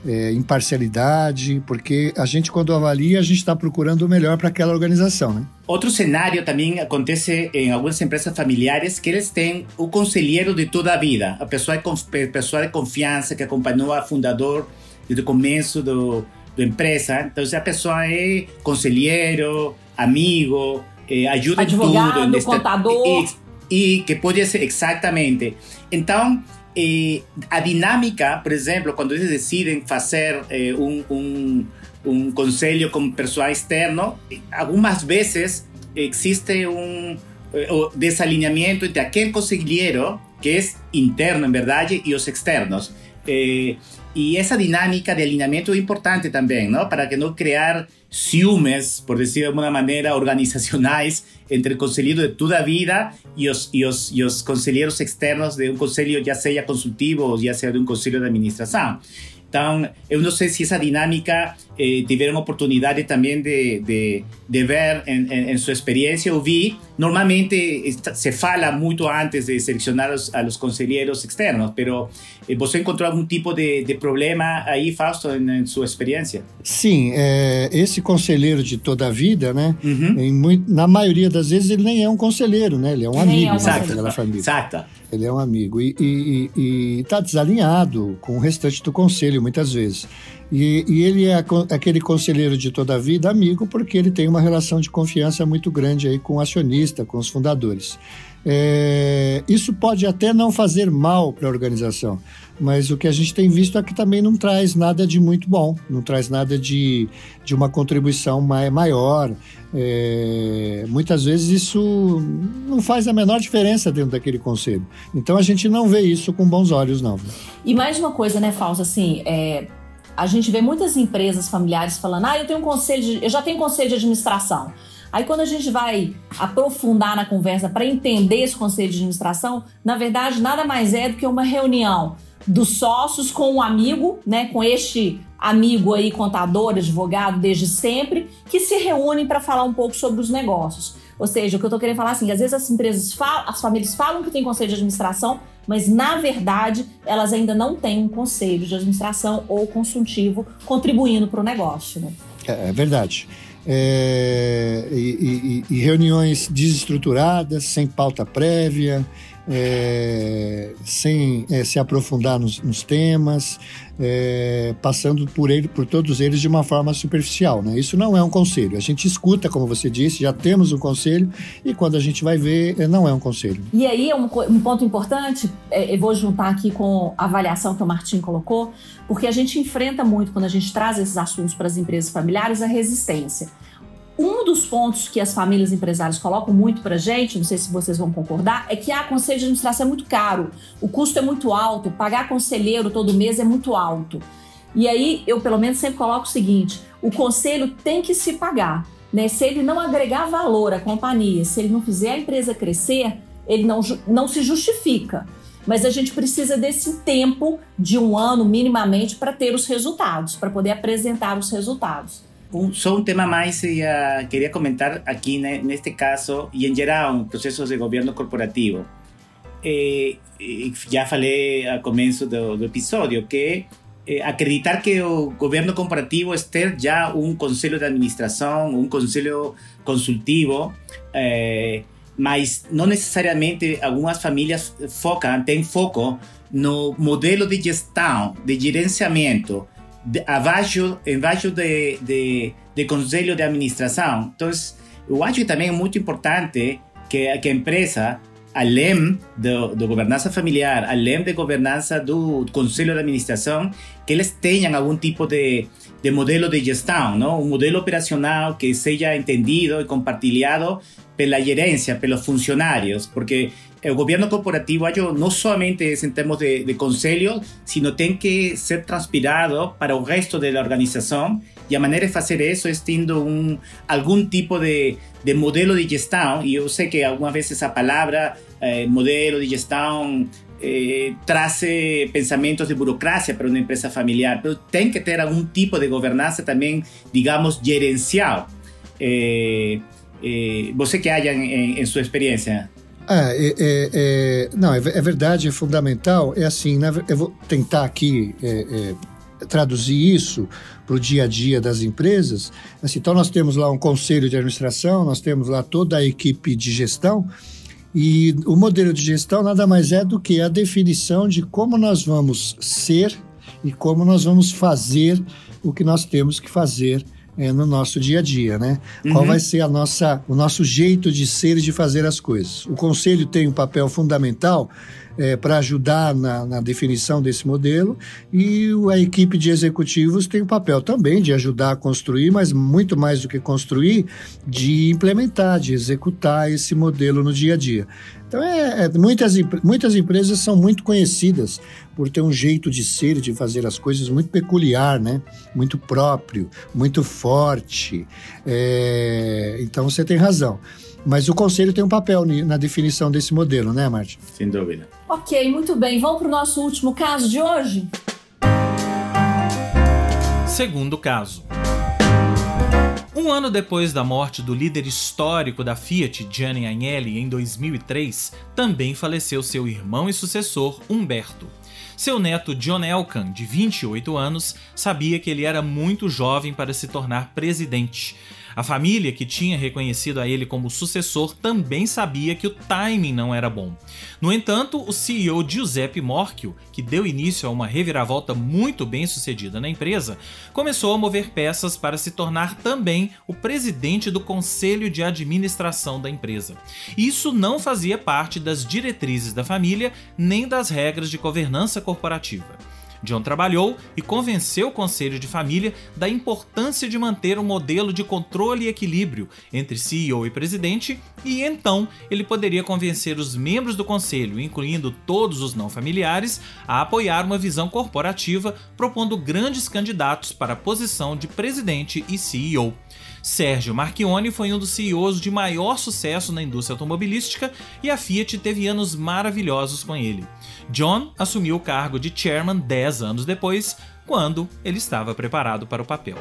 S4: é, imparcialidade, porque a gente quando avalia a gente está procurando o melhor para aquela organização, né?
S3: Outro cenário também acontece em algumas empresas familiares que eles têm o conselheiro de toda a vida, a pessoa de, pessoa de confiança que acompanhou a fundador desde o começo do, da empresa. Então, a pessoa é conselheiro, amigo, eh, ajuda
S1: Advogado,
S3: em tudo.
S1: contador.
S3: E, e, que pode ser, exatamente. Então, eh, a dinâmica, por exemplo, quando eles decidem fazer eh, um, um, um conselho com pessoal externo, algumas vezes existe um desalinhamento entre aquele conselheiro, que é interno, em verdade, e os externos. Y esa dinámica de alineamiento es importante también, ¿no? Para que no crear ciúmes, por decir de alguma maneira, organizacionais entre o conselheiro de toda vida e os, e os, e os conselheiros externos de um conselho, já seja consultivo já seja de um conselho de administração. Então, eu não sei se essa dinâmica eh, tiveram oportunidade também de, de, ver em, em, em, sua experiência. Eu vi, normalmente se fala muito antes de selecionar os, a los conselheiros externos, mas eh, você encontrou algum tipo de, de problema aí, Fausto, em, em sua experiência?
S4: Sim, é, esse conselheiro de toda a vida, né? Uhum. Muito, na maioria das vezes ele nem é um conselheiro, né? Ele é um amigo é um daquela família.
S3: Exato.
S4: Ele é um amigo e está desalinhado com o restante do conselho muitas vezes. E, e, ele é aquele conselheiro de toda a vida, amigo, porque ele tem uma relação de confiança muito grande aí com o acionista, com os fundadores. É, isso pode até não fazer mal para a organização, mas o que a gente tem visto é que também não traz nada de muito bom, não traz nada de, de uma contribuição maior. É, muitas vezes isso não faz a menor diferença dentro daquele conselho. Então a gente não vê isso com bons olhos, não.
S1: E mais uma coisa, né, Fausto, assim, é, a gente vê muitas empresas familiares falando: ah, eu tenho um conselho, de, eu já tenho conselho de administração. Aí quando a gente vai aprofundar na conversa para entender esse conselho de administração, na verdade nada mais é do que uma reunião dos sócios com um amigo, né, com este amigo aí contador, advogado desde sempre, que se reúnem para falar um pouco sobre os negócios. Ou seja, o que eu estou querendo falar assim, às vezes as empresas falam, as famílias falam que tem conselho de administração, mas na verdade elas ainda não têm um conselho de administração ou consultivo contribuindo para o negócio. Né?
S4: É, é verdade. É, e, e, e, reuniões desestruturadas, sem pauta prévia, é, sem é, se aprofundar nos, nos temas, é, passando por ele, por todos eles de uma forma superficial. Né? Isso não é um conselho. A gente escuta, como você disse, já temos um conselho e quando a gente vai ver, é, não é um conselho.
S1: E aí um, um ponto importante, é, eu vou juntar aqui com a avaliação que o Martim colocou, porque a gente enfrenta muito quando a gente traz esses assuntos para as empresas familiares a resistência. Um dos pontos que as famílias empresárias colocam muito para gente, não sei se vocês vão concordar, é que a ah, conselho de administração é muito caro, o custo é muito alto, pagar conselheiro todo mês é muito alto. E aí eu pelo menos sempre coloco o seguinte: o conselho tem que se pagar. Né? Se ele não agregar valor à companhia, se ele não fizer a empresa crescer, ele não, não se justifica. Mas a gente precisa desse tempo de um ano minimamente para ter os resultados, para poder apresentar os resultados.
S3: Um, só um tema mais uh, queria comentar aqui né, neste caso e em geral processos de governo corporativo. Eh, já falei ao começo do, do episódio que eh, acreditar que o governo corporativo é ter já um conselho de administração, um conselho consultivo, eh, mas não necessariamente algumas famílias focam, têm foco no modelo de gestão, de gerenciamento, abaixo, embaixo de, de, de conselho de administração. Então, eu acho que também é muito importante que, que a empresa, além do, do governança familiar, além de governança do conselho de administração, que eles tenham algum tipo de, de modelo de gestão, não? um modelo operacional que seja entendido e compartilhado pela gerência, pelos funcionários, porque o governo corporativo não somente em termos de, de conselho, sino tem que ser transpirado para o resto da organização e a maneira de fazer isso é tendo um, algum tipo de, de modelo de gestão, e eu sei que algumas vezes a palavra eh, modelo de gestão eh, traz pensamentos de burocracia para uma empresa familiar, mas tem que ter algum tipo de governança também, digamos, gerencial. Eh, eh, você que haja em, em sua experiência?
S4: Ah, é, é, é, não, é, é, verdade, é fundamental. É assim, eu vou tentar aqui é, traduzir isso para o dia a dia das empresas. Assim, então, nós temos lá um conselho de administração, nós temos lá toda a equipe de gestão, e o modelo de gestão nada mais é do que a definição de como nós vamos ser e como nós vamos fazer o que nós temos que fazer é, no nosso dia a dia, né? Uhum. Qual vai ser a nossa, o nosso jeito de ser e de fazer as coisas. O conselho tem um papel fundamental é, para ajudar na, na, definição desse modelo e a equipe de executivos tem o papel também de ajudar a construir, mas muito mais do que construir, de implementar, de executar esse modelo no dia a dia. Então, é, é, muitas, muitas empresas são muito conhecidas por ter um jeito de ser, de fazer as coisas muito peculiar, né? Muito próprio, muito forte. É, então, você tem razão. Mas o conselho tem um papel na definição desse modelo, né, Martin?
S3: Sem dúvida.
S1: Ok, muito bem. Vamos para o nosso último caso de hoje?
S2: Segundo caso. Um ano depois da morte do líder histórico da Fiat, Gianni Agnelli, em 2003, também faleceu seu irmão e sucessor, Humberto. Seu neto John Elkan, de 28 anos, sabia que ele era muito jovem para se tornar presidente. A família, que tinha reconhecido a ele como sucessor, também sabia que o timing não era bom. No entanto, o CEO Giuseppe Morchio, que deu início a uma reviravolta muito bem sucedida na empresa, começou a mover peças para se tornar também o presidente do conselho de administração da empresa. Isso não fazia parte das diretrizes da família nem das regras de governança corporativa. John trabalhou e convenceu o conselho de família da importância de manter um modelo de controle e equilíbrio entre CEO e presidente, e então ele poderia convencer os membros do conselho, incluindo todos os não familiares, a apoiar uma visão corporativa, propondo grandes candidatos para a posição de presidente e CEO. Sérgio Marchione foi um dos CEOs de maior sucesso na indústria automobilística e a Fiat teve anos maravilhosos com ele. John assumiu o cargo de chairman 10 anos depois, quando ele estava preparado para o papel.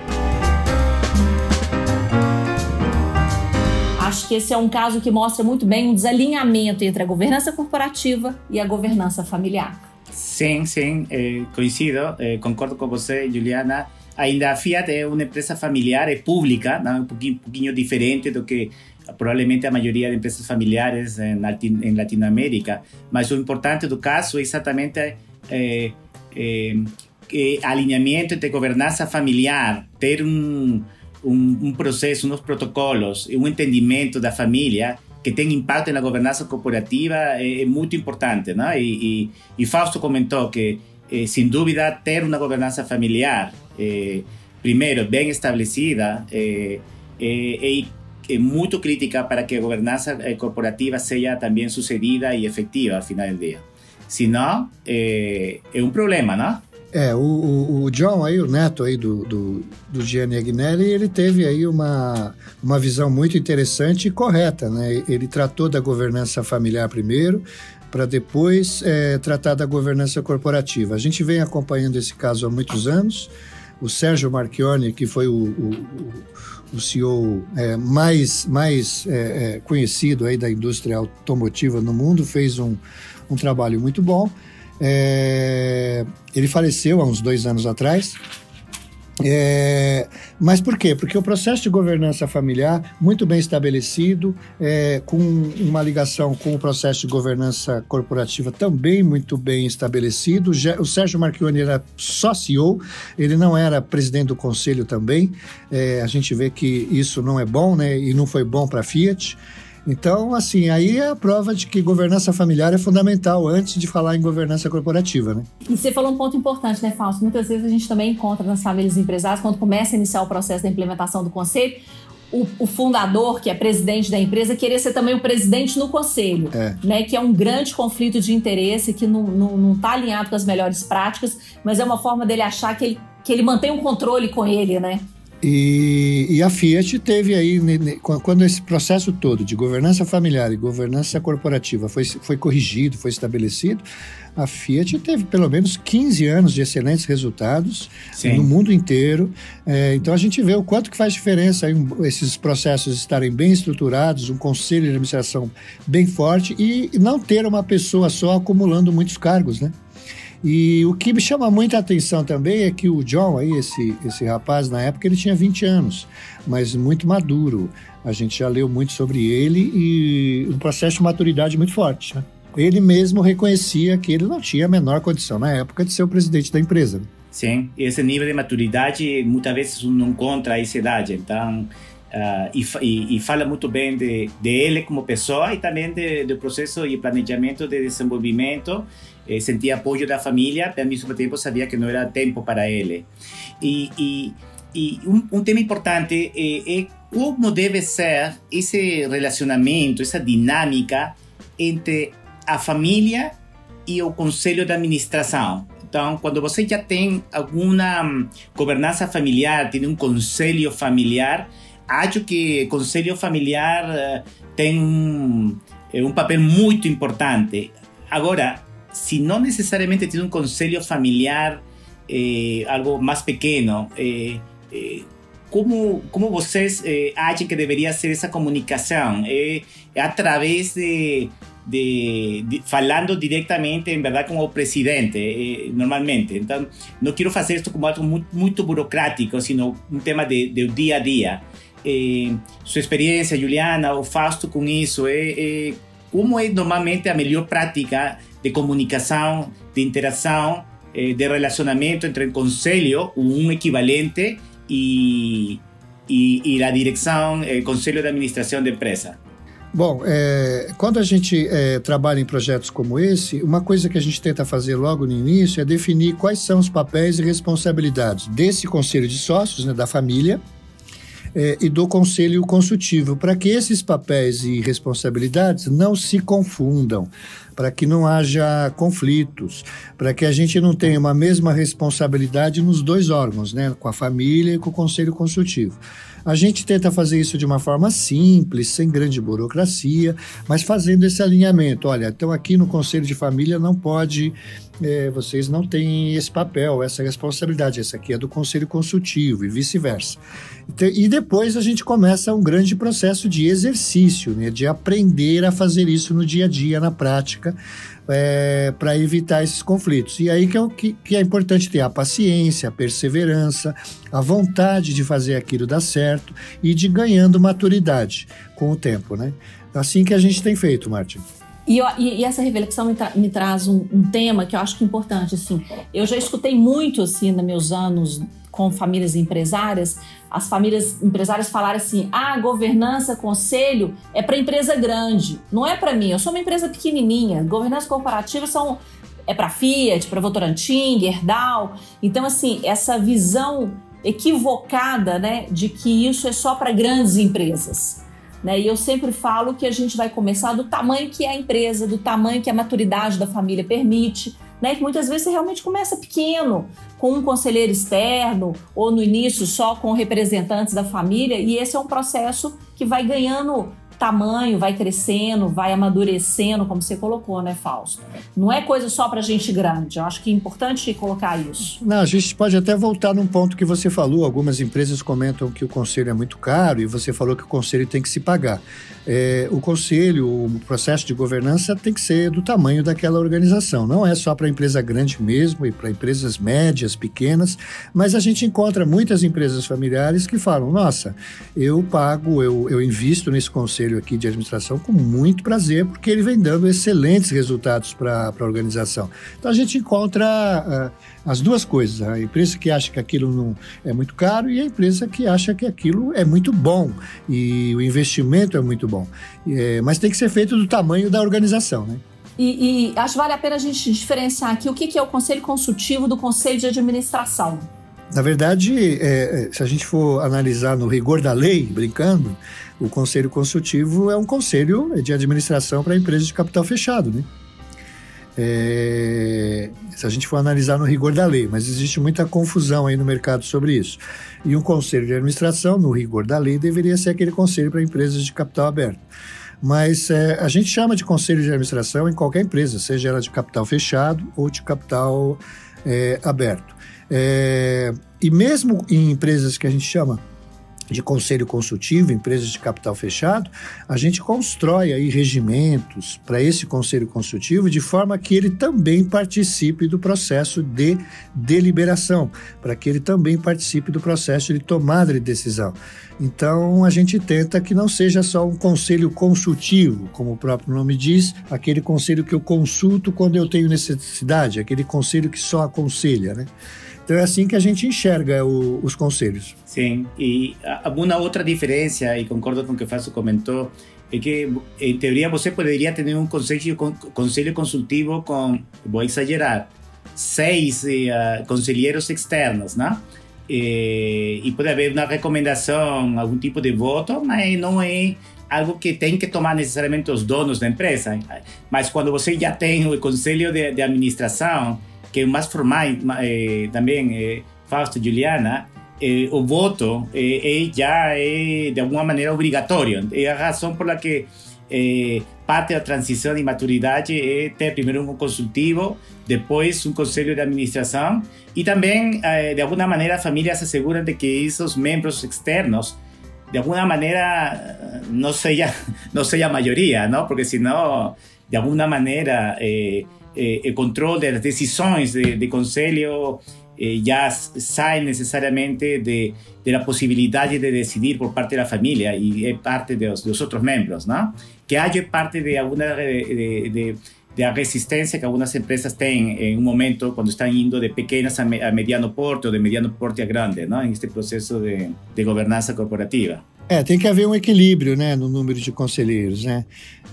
S1: Acho que esse é um caso que mostra muito bem um desalinhamento entre a governança corporativa e a governança familiar.
S3: Sim, sim, eh, coincido, eh, concordo com você, Juliana. Ainda a Fiat é uma empresa familiar, é pública, né? um pouquinho, pouquinho diferente do que provavelmente a maioria de empresas familiares em, em Latinoamérica. Mas o importante do caso é exatamente é, é, é, alinhamento entre governança familiar, ter um, um, um processo, uns protocolos, um entendimento da família que tem impacto na governança corporativa é, é muito importante. Né? E, e, e Fausto comentou que, eh, sem dúvida, ter uma governança familiar eh, primeiro, bem estabelecida eh, eh, muito crítica para que a governança corporativa seja também sucedida e efetiva ao final do dia. Senão, é, é um problema, não?
S4: É, o, o, John aí, o neto aí do, do, do Gianni Agnelli, ele teve aí uma, uma visão muito interessante e correta, né? Ele tratou da governança familiar primeiro, para depois é, tratar da governança corporativa. A gente vem acompanhando esse caso há muitos anos, o Sérgio Marchione, que foi o, o, o CEO é, mais, mais é, é, conhecido aí da indústria automotiva no mundo, fez um, um trabalho muito bom. É, ele faleceu há uns dois anos atrás é, mas por quê? Porque o processo de governança familiar, muito bem estabelecido, é, com uma ligação com o processo de governança corporativa também muito bem estabelecido. O Sérgio Marchioni era só CEO, ele não era presidente do conselho também. É, a gente vê que isso não é bom, né? E não foi bom para a Fiat. Então, assim, aí é a prova de que governança familiar é fundamental antes de falar em governança corporativa, né?
S1: E você falou um ponto importante, né, Fausto? Muitas vezes a gente também encontra nas famílias empresárias, quando começa a iniciar o processo da implementação do conselho, o, o, fundador, que é presidente da empresa, querer ser também o presidente no conselho, é. né? Que é um grande conflito de interesse que não está alinhado com as melhores práticas, mas é uma forma dele achar que ele, que ele mantém um controle com ele, né?
S4: E, e, a Fiat teve aí, quando esse processo todo de governança familiar e governança corporativa foi, foi corrigido, foi estabelecido, a Fiat teve pelo menos 15 anos de excelentes resultados Sim. no mundo inteiro. É, então a gente vê o quanto que faz diferença aí, esses processos estarem bem estruturados, um conselho de administração bem forte e não ter uma pessoa só acumulando muitos cargos, né? E o que me chama muita atenção também é que o John, aí, esse, esse rapaz, na época ele tinha 20 anos, mas muito maduro. A gente já leu muito sobre ele e um processo de maturidade muito forte. Né? Ele mesmo reconhecia que ele não tinha a menor condição na época de ser o presidente da empresa.
S3: Sim, esse nível de maturidade muitas vezes não encontra essa idade. Então, Uh, e, e, e, fala muito bem de, de ele como pessoa e também do processo e planejamento de desenvolvimento eh, sentia apoio da família, ao mesmo tempo sabia que não era tempo para ele. E, e, e um, um, tema importante é, é como deve ser esse relacionamento, essa dinâmica entre a família e o conselho de administração. Então, quando você já tem alguma hum, governança familiar, tem um conselho familiar, acho que o conselho familiar uh, tem um, um papel muito importante. Agora, se não necessariamente tem um conselho familiar, eh, algo mais pequeno, eh, eh, como, como vocês acham que deveria ser essa comunicação? É, é através de, de, de, falando directamente, en verdad, como presidente, eh, normalmente. Entonces, no quiero hacer esto como algo muy, muy burocrático, sino un tema de, de día a día. Eh, su experiencia, Juliana, o Fausto, con eso, eh, eh, como é normalmente a melhor prática de comunicação, de interação, eh, de relacionamento entre o conselho, um equivalente, e, e, e a direção, o conselho de administração da empresa?
S4: Bom, é, quando a gente é, trabalha em projetos como esse, uma coisa que a gente tenta fazer logo no início é definir quais são os papéis e responsabilidades desse conselho de sócios, né, da família, é, e do conselho consultivo, para que esses papéis e responsabilidades não se confundam, para que não haja conflitos, para que a gente não tenha uma mesma responsabilidade nos dois órgãos, né, com a família e com o conselho consultivo. A gente tenta fazer isso de uma forma simples, sem grande burocracia, mas fazendo esse alinhamento. Olha, então aqui no Conselho de Família não pode, é, vocês não têm esse papel, essa responsabilidade. Essa aqui é do Conselho Consultivo e vice-versa. Então, e depois a gente começa um grande processo de exercício, né, de aprender a fazer isso no dia a dia, na prática é, para evitar esses conflitos. E aí que é, que, que é importante ter a paciência, a perseverança, a vontade de fazer aquilo dar certo e de ganhando maturidade com o tempo, né? Assim que a gente tem feito, Martin.
S1: E, e, essa reflexão me, tra me traz um, um, tema que eu acho que é importante. Assim, eu já escutei muito assim nos meus anos com famílias empresárias, as famílias empresárias falarem assim: ah, governança, conselho é para empresa grande, não é para mim. Eu sou uma empresa pequenininha. Governança corporativa são é para Fiat, para Votorantim, Gerdau. Então, assim, essa visão equivocada, né, de que isso é só para grandes empresas. Né? E eu sempre falo que a gente vai começar do tamanho que é a empresa, do tamanho que a maturidade da família permite né? Que muitas vezes você realmente começa pequeno, com um conselheiro externo, ou no início só com representantes da família, e esse é um processo que vai ganhando tamanho, vai crescendo, vai amadurecendo, como você colocou, né, Fausto? Não é coisa só para gente grande. Eu acho que é importante colocar isso.
S4: Não, a gente pode até voltar num ponto que você falou. Algumas empresas comentam que o conselho é muito caro e você falou que o conselho tem que se pagar é, o conselho, o processo de governança tem que ser do tamanho daquela organização. Não é só para empresa grande mesmo e para empresas médias, pequenas, mas a gente encontra muitas empresas familiares que falam: nossa, eu pago, eu, eu invisto nesse conselho aqui de administração com muito prazer, porque ele vem dando excelentes resultados para a organização. Então a gente encontra. Uh, as duas coisas. A empresa que acha que aquilo não é muito caro e a empresa que acha que aquilo é muito bom e o investimento é muito bom. É, mas tem que ser feito do tamanho da organização, né?
S1: E, e, acho que vale a pena a gente diferenciar aqui o que, que é o conselho consultivo do conselho de administração.
S4: Na verdade, é, é se a gente for analisar no rigor da lei, brincando, o conselho consultivo é um conselho de administração para empresas de capital fechado, né? É, se a gente for analisar no rigor da lei, mas existe muita confusão aí no mercado sobre isso. E um conselho de administração, no rigor da lei, deveria ser aquele conselho para empresas de capital aberto. Mas é, a gente chama de conselho de administração em qualquer empresa, seja ela de capital fechado ou de capital é, aberto. É, e mesmo em empresas que a gente chama de conselho consultivo, empresas de capital fechado, a gente constrói aí regimentos para esse conselho consultivo de forma que ele também participe do processo de deliberação, para que ele também participe do processo de tomada de decisão. Então a gente tenta que não seja só um conselho consultivo, como o próprio nome diz, aquele conselho que eu consulto quando eu tenho necessidade, aquele conselho que só aconselha, né? Então é assim que a gente enxerga o, os conselhos.
S3: Sim, e uma outra diferença, e concordo com o que o Fácio comentou, é que, em teoria, você poderia ter um conselho, conselho consultivo com, vou exagerar, seis uh, conselheiros externos, né? E, e, pode haver uma recomendação, algum tipo de voto, mas não é algo que tem que tomar necessariamente os donos da empresa. Mas quando você já tem o conselho de, de administração, que mais formal eh, também, eh, Fausto Juliana, eh, o voto eh, já é de alguma maneira obrigatório. É a razão por la que parte da transição de maturidade é ter primeiro um consultivo, depois um conselho de administração e também, de alguma maneira, a família se assegura de que esses membros externos de alguna manera no sea, [laughs] no sea mayoría, ¿no? Porque si no, de alguna manera, eh, eh, el control de las decisiones de, de Conselho eh, ya sai necesariamente de, de, la posibilidad de decidir por parte de la familia y parte de los, de los otros miembros, ¿no? Que haya parte de alguna de, de, de a resistência que algumas empresas têm em um momento quando estão indo de pequenas a, me, a mediano porte ou de mediano porte a grande, não? Neste processo de, de governança corporativa.
S4: É, tem que haver um equilíbrio né, no número de conselheiros. Né?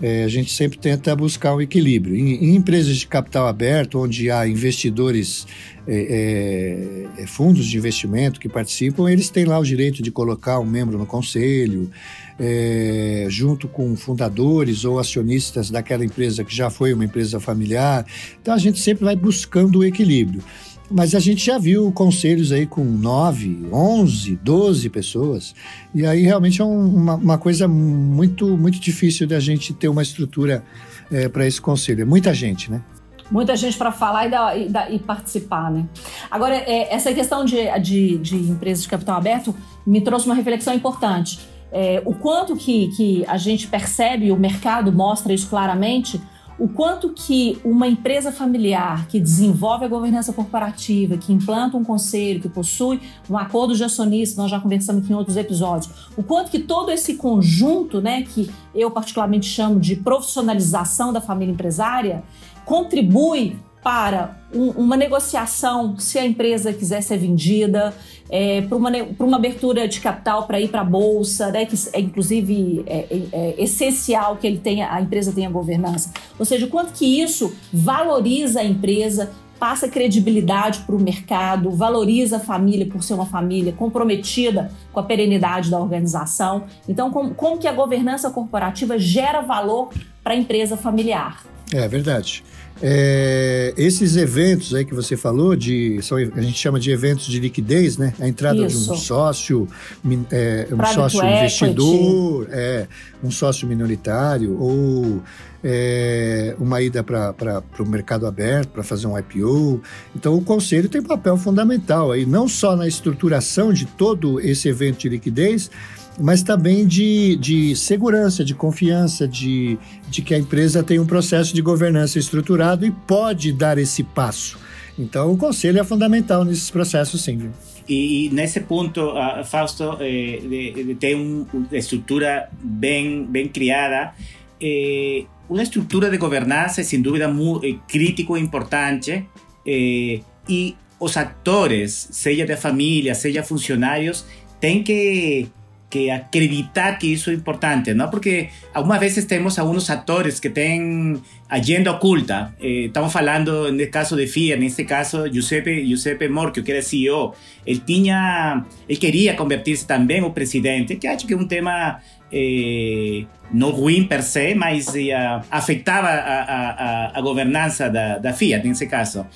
S4: É, a gente sempre tenta buscar um equilíbrio. Em, em empresas de capital aberto, onde há investidores, é, é, fundos de investimento que participam, eles têm lá o direito de colocar um membro no conselho, é, junto com fundadores ou acionistas daquela empresa que já foi uma empresa familiar. Então a gente sempre vai buscando o equilíbrio. Mas a gente já viu conselhos aí com 9, 11, 12 pessoas. E aí realmente é um, uma, uma, coisa muito, muito difícil de a gente ter uma estrutura é, para esse conselho. É muita gente, né?
S1: Muita gente para falar e, dar, e, dar, e, participar, né? Agora, é, essa questão de, de, de empresas de capital aberto me trouxe uma reflexão importante. É, o quanto que, que a gente percebe, o mercado mostra isso claramente, o quanto que uma empresa familiar que desenvolve a governança corporativa, que implanta um conselho, que possui um acordo de acionistas, nós já conversamos aqui em outros episódios, o quanto que todo esse conjunto, né, que eu particularmente chamo de profissionalização da família empresária, contribui para um, uma negociação se a empresa quiser ser vendida, é, para uma, uma abertura de capital para ir para a bolsa, né, que é inclusive é, é, é, essencial que ele tenha, a empresa tenha governança. Ou seja, quanto que isso valoriza a empresa, passa credibilidade para o mercado, valoriza a família por ser uma família comprometida com a perenidade da organização. Então, como, como que a governança corporativa gera valor para a empresa familiar?
S4: É verdade. É, esses eventos aí que você falou, de, são, a gente chama de eventos de liquidez, né? A entrada Isso. de um sócio, é, um sócio investidor, é, um sócio minoritário, ou é, uma ida para o mercado aberto para fazer um IPO. Então, o conselho tem papel fundamental aí, não só na estruturação de todo esse evento de liquidez, mas também de, de segurança, de confiança, de, de que a empresa tem um processo de governança estruturado e pode dar esse passo. Então, o conselho é fundamental nesses processos, sim.
S3: E, e nesse ponto, uh, Fausto, eh, de, de ter uma estrutura bem, bem criada, eh, uma estrutura de governança é, sem dúvida, muito eh, crítico e importante. Eh, e os atores, seja da família, seja funcionários, têm que que acreditar que eso es importante, ¿no? Porque algunas veces tenemos algunos actores que tienen agenda oculta. Eh, estamos hablando en el caso de FIA, en este caso Giuseppe, Giuseppe Morchio, que era CEO. Él, tenía, él quería convertirse también en presidente, que acho que es un tema eh, no ruim per se, mas eh, afectava a, a, a, governança da, da Fiat, nesse caso.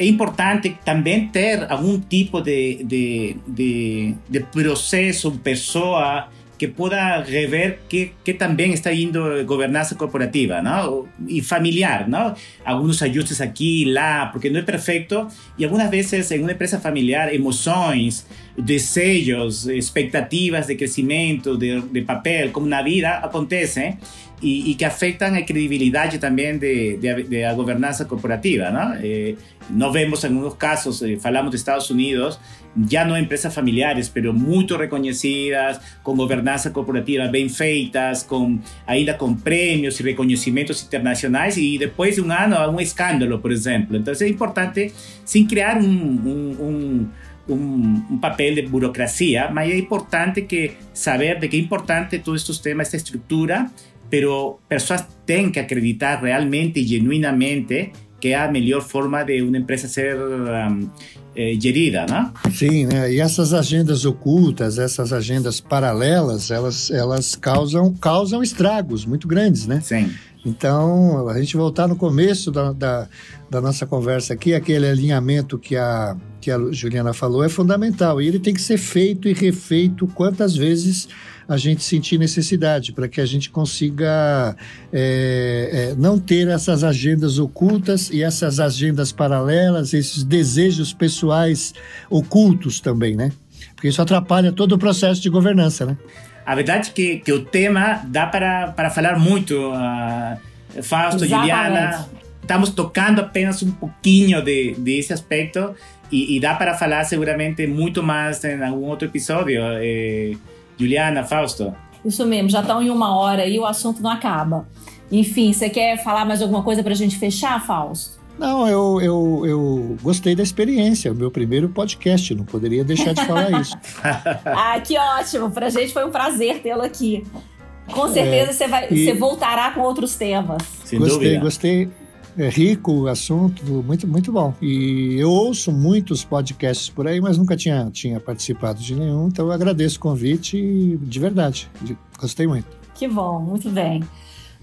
S3: É importante também ter algum tipo de, de, de, de processo, pessoa que pueda rever que, que también está yendo gobernanza corporativa ¿no? y familiar, ¿no? algunos ajustes aquí y lá, porque no es perfecto y algunas veces en una empresa familiar emociones, deseos, expectativas de crecimiento, de, de papel, como una vida, acontece y, y, que afectan a credibilidad también de, de, de la gobernanza corporativa. ¿no? Eh, no vemos en algunos casos, eh, hablamos de Estados Unidos, ya no empresas familiares, pero muy reconocidas, con gobernanza corporativa bien feitas, con, ainda con premios y reconocimientos internacionales y después de un año un escándalo, por ejemplo. Entonces es importante, sin crear un, un, un, un papel de burocracia, pero es importante que saber de qué importante todos estos temas, esta estructura, pero personas tienen que acreditar realmente y genuinamente que é a melhor forma de uma empresa ser um, é, gerida, né?
S4: Sim, né? E essas agendas ocultas, essas agendas paralelas, elas, elas causam, causam estragos muito grandes, né?
S3: Sim.
S4: Então, a gente voltar no começo da, da, da, nossa conversa aqui, aquele alinhamento que a, que a Juliana falou é fundamental. E ele tem que ser feito e refeito quantas vezes a gente sentir necessidade, para que a gente consiga é, é, não ter essas agendas ocultas e essas agendas paralelas, esses desejos pessoais ocultos também, né? Porque isso atrapalha todo o processo de governança, né?
S3: A verdade é que, que o tema dá para, para falar muito, uh, Fausto, Exatamente. Juliana. Estamos tocando apenas um pouquinho de, desse aspecto e, e, dá para falar seguramente muito mais em algum outro episódio. Eh, Juliana, Fausto.
S1: Isso mesmo, já estão em uma hora e o assunto não acaba. Enfim, você quer falar mais alguma coisa para a gente fechar, Fausto?
S4: Não, eu, eu, eu gostei da experiência, o meu primeiro podcast, não poderia deixar de falar isso. [laughs]
S1: ah, que ótimo! Para a gente foi um prazer tê-lo aqui. Com certeza é, você, vai, e... você voltará com outros temas.
S4: Sem gostei, dúvida. gostei é rico o assunto, muito, muito bom. E eu ouço muitos podcasts por aí, mas nunca tinha, tinha participado de nenhum, então eu agradeço o convite de verdade. Gostei muito.
S1: Que bom, muito bem.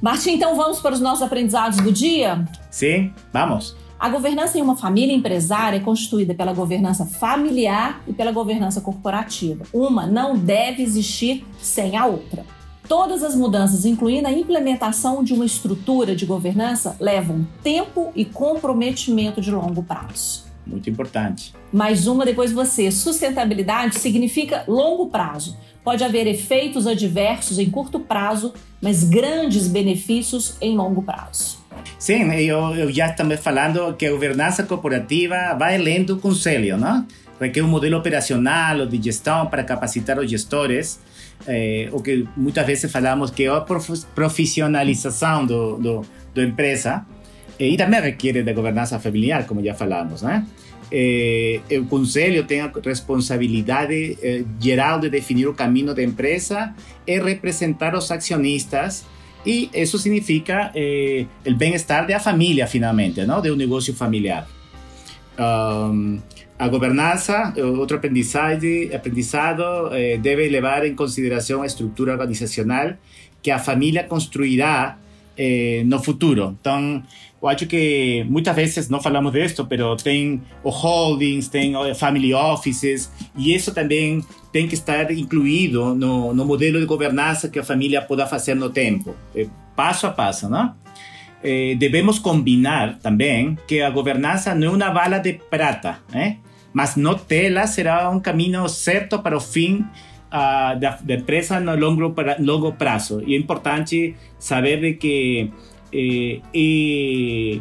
S1: Martim, então vamos para os nossos aprendizados do dia?
S3: Sim, vamos.
S1: A governança em uma família empresária é constituída pela governança familiar e pela governança corporativa. Uma não deve existir sem a outra. Todas as mudanças, incluindo a implementação de uma estrutura de governança, levam tempo e comprometimento de longo prazo.
S3: Muito importante.
S1: Mais uma depois você. Sustentabilidade significa longo prazo. Pode haver efeitos adversos em curto prazo, mas grandes benefícios em longo prazo.
S3: Sim, eu, eu já estamos falando que a governança corporativa vai além do conselho, não? Requer um modelo operacional ou de gestão para capacitar os gestores é, o que muitas vezes falamos que é a profissionalização do, do, do empresa e também requer da governança familiar, como já falamos, né? É, o conselho tem a responsabilidade geral de definir o caminho da empresa e representar os acionistas e isso significa é, o bem-estar da família, finalmente, de um negócio familiar. Um, a governança, outro aprendizagem, aprendizado, eh, deve levar em consideração a estrutura organizacional que a família construirá eh, no futuro. Então, eu acho que muitas vezes não falamos disso, mas tem os holdings, tem family offices, e isso também tem que estar incluído no, no modelo de governança que a família possa fazer no tempo, eh, passo a passo, não? Eh, devemos combinar também que a governança não é uma bala de prata, né? Mas no tela será um caminho certo para o fim uh, da, da, empresa no longo, longo prazo. E é importante saber que eh, eh,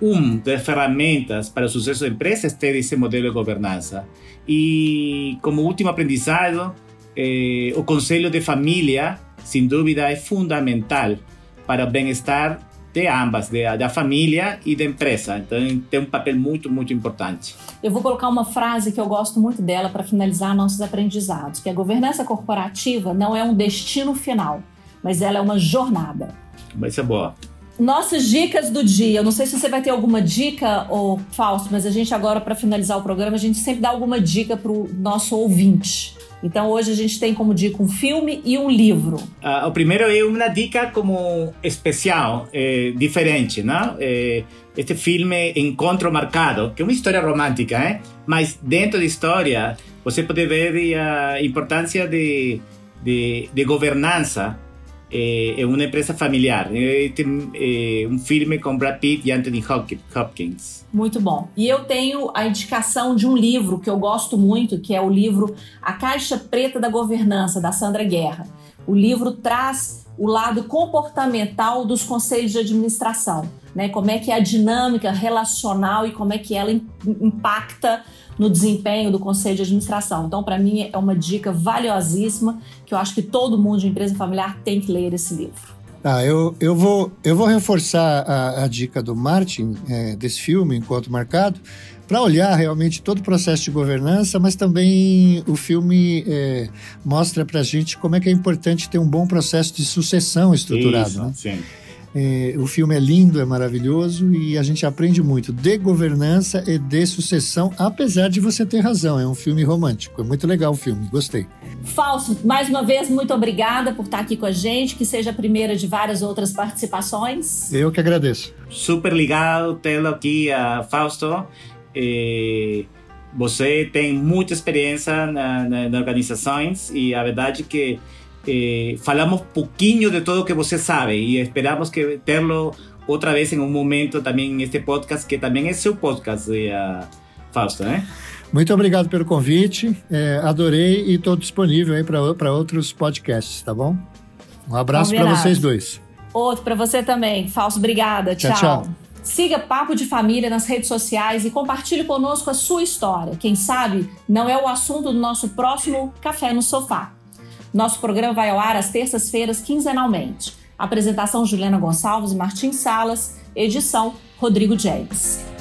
S3: uma das ferramentas para o sucesso da empresa é ter modelo de governança. E como último aprendizado, eh, o conselho de família, sem dúvida, é fundamental para o bem-estar de ambas, de, da família e da empresa. Então tem um papel muito, muito importante.
S1: Eu vou colocar uma frase que eu gosto muito dela para finalizar nossos aprendizados, que a governança corporativa não é um destino final, mas ela é uma jornada.
S3: Vai ser boa.
S1: Nossas dicas do dia. Eu não sei se você vai ter alguma dica, ou Fausto, mas a gente agora, para finalizar o programa, a gente sempre dá alguma dica para o nosso ouvinte. Então hoje a gente tem como dica um filme e um livro.
S3: Uh, o primeiro é uma dica como especial, é, diferente, né? É, este filme Encontro Marcado, que é uma história romântica, é? mas dentro da história você pode ver a importância de, de, de governança é uma empresa familiar. É, tem é, um filme com Brad Pitt e Anthony Hopkins.
S1: Muito bom. E eu tenho a indicação de um livro que eu gosto muito, que é o livro A Caixa Preta da Governança, da Sandra Guerra. O livro traz o lado comportamental dos conselhos de administração, né? Como é que é a dinâmica relacional e como é que ela impacta no desempenho do conselho de administração. Então, para mim, é uma dica valiosíssima que eu acho que todo mundo de empresa familiar tem que ler esse livro.
S4: Ah, eu, eu, vou, eu vou reforçar a, a dica do Martin, é, desse filme, Enquanto Marcado, para olhar realmente todo o processo de governança, mas também o filme é, mostra para a gente como é que é importante ter um bom processo de sucessão estruturado. Isso,
S3: né? sim.
S4: É, o filme é lindo, é maravilhoso e a gente aprende muito de governança e de sucessão, apesar de você ter razão. É um filme romântico. É muito legal o filme, gostei.
S1: Fausto, mais uma vez, muito obrigada por estar aqui com a gente. Que seja a primeira de várias outras participações.
S4: Eu que agradeço.
S3: Super legal tê-lo aqui, uh, Fausto. E você tem muita experiência na, na, na organizações e a verdade é que eh, falamos pouquinho de tudo que você sabe e esperamos que tê-lo outra vez em um momento também neste podcast, que também é seu podcast, uh, Fausto, né?
S4: Muito obrigado pelo convite, é, adorei e estou disponível aí para outros podcasts, tá bom? Um abraço para vocês dois.
S1: Outro para você também. Fausto, obrigada. tchau. tchau. tchau. Siga Papo de Família nas redes sociais e compartilhe conosco a sua história. Quem sabe não é o assunto do nosso próximo Café no Sofá. Nosso programa vai ao ar às terças-feiras, quinzenalmente. Apresentação Juliana Gonçalves e Martins Salas. Edição Rodrigo James.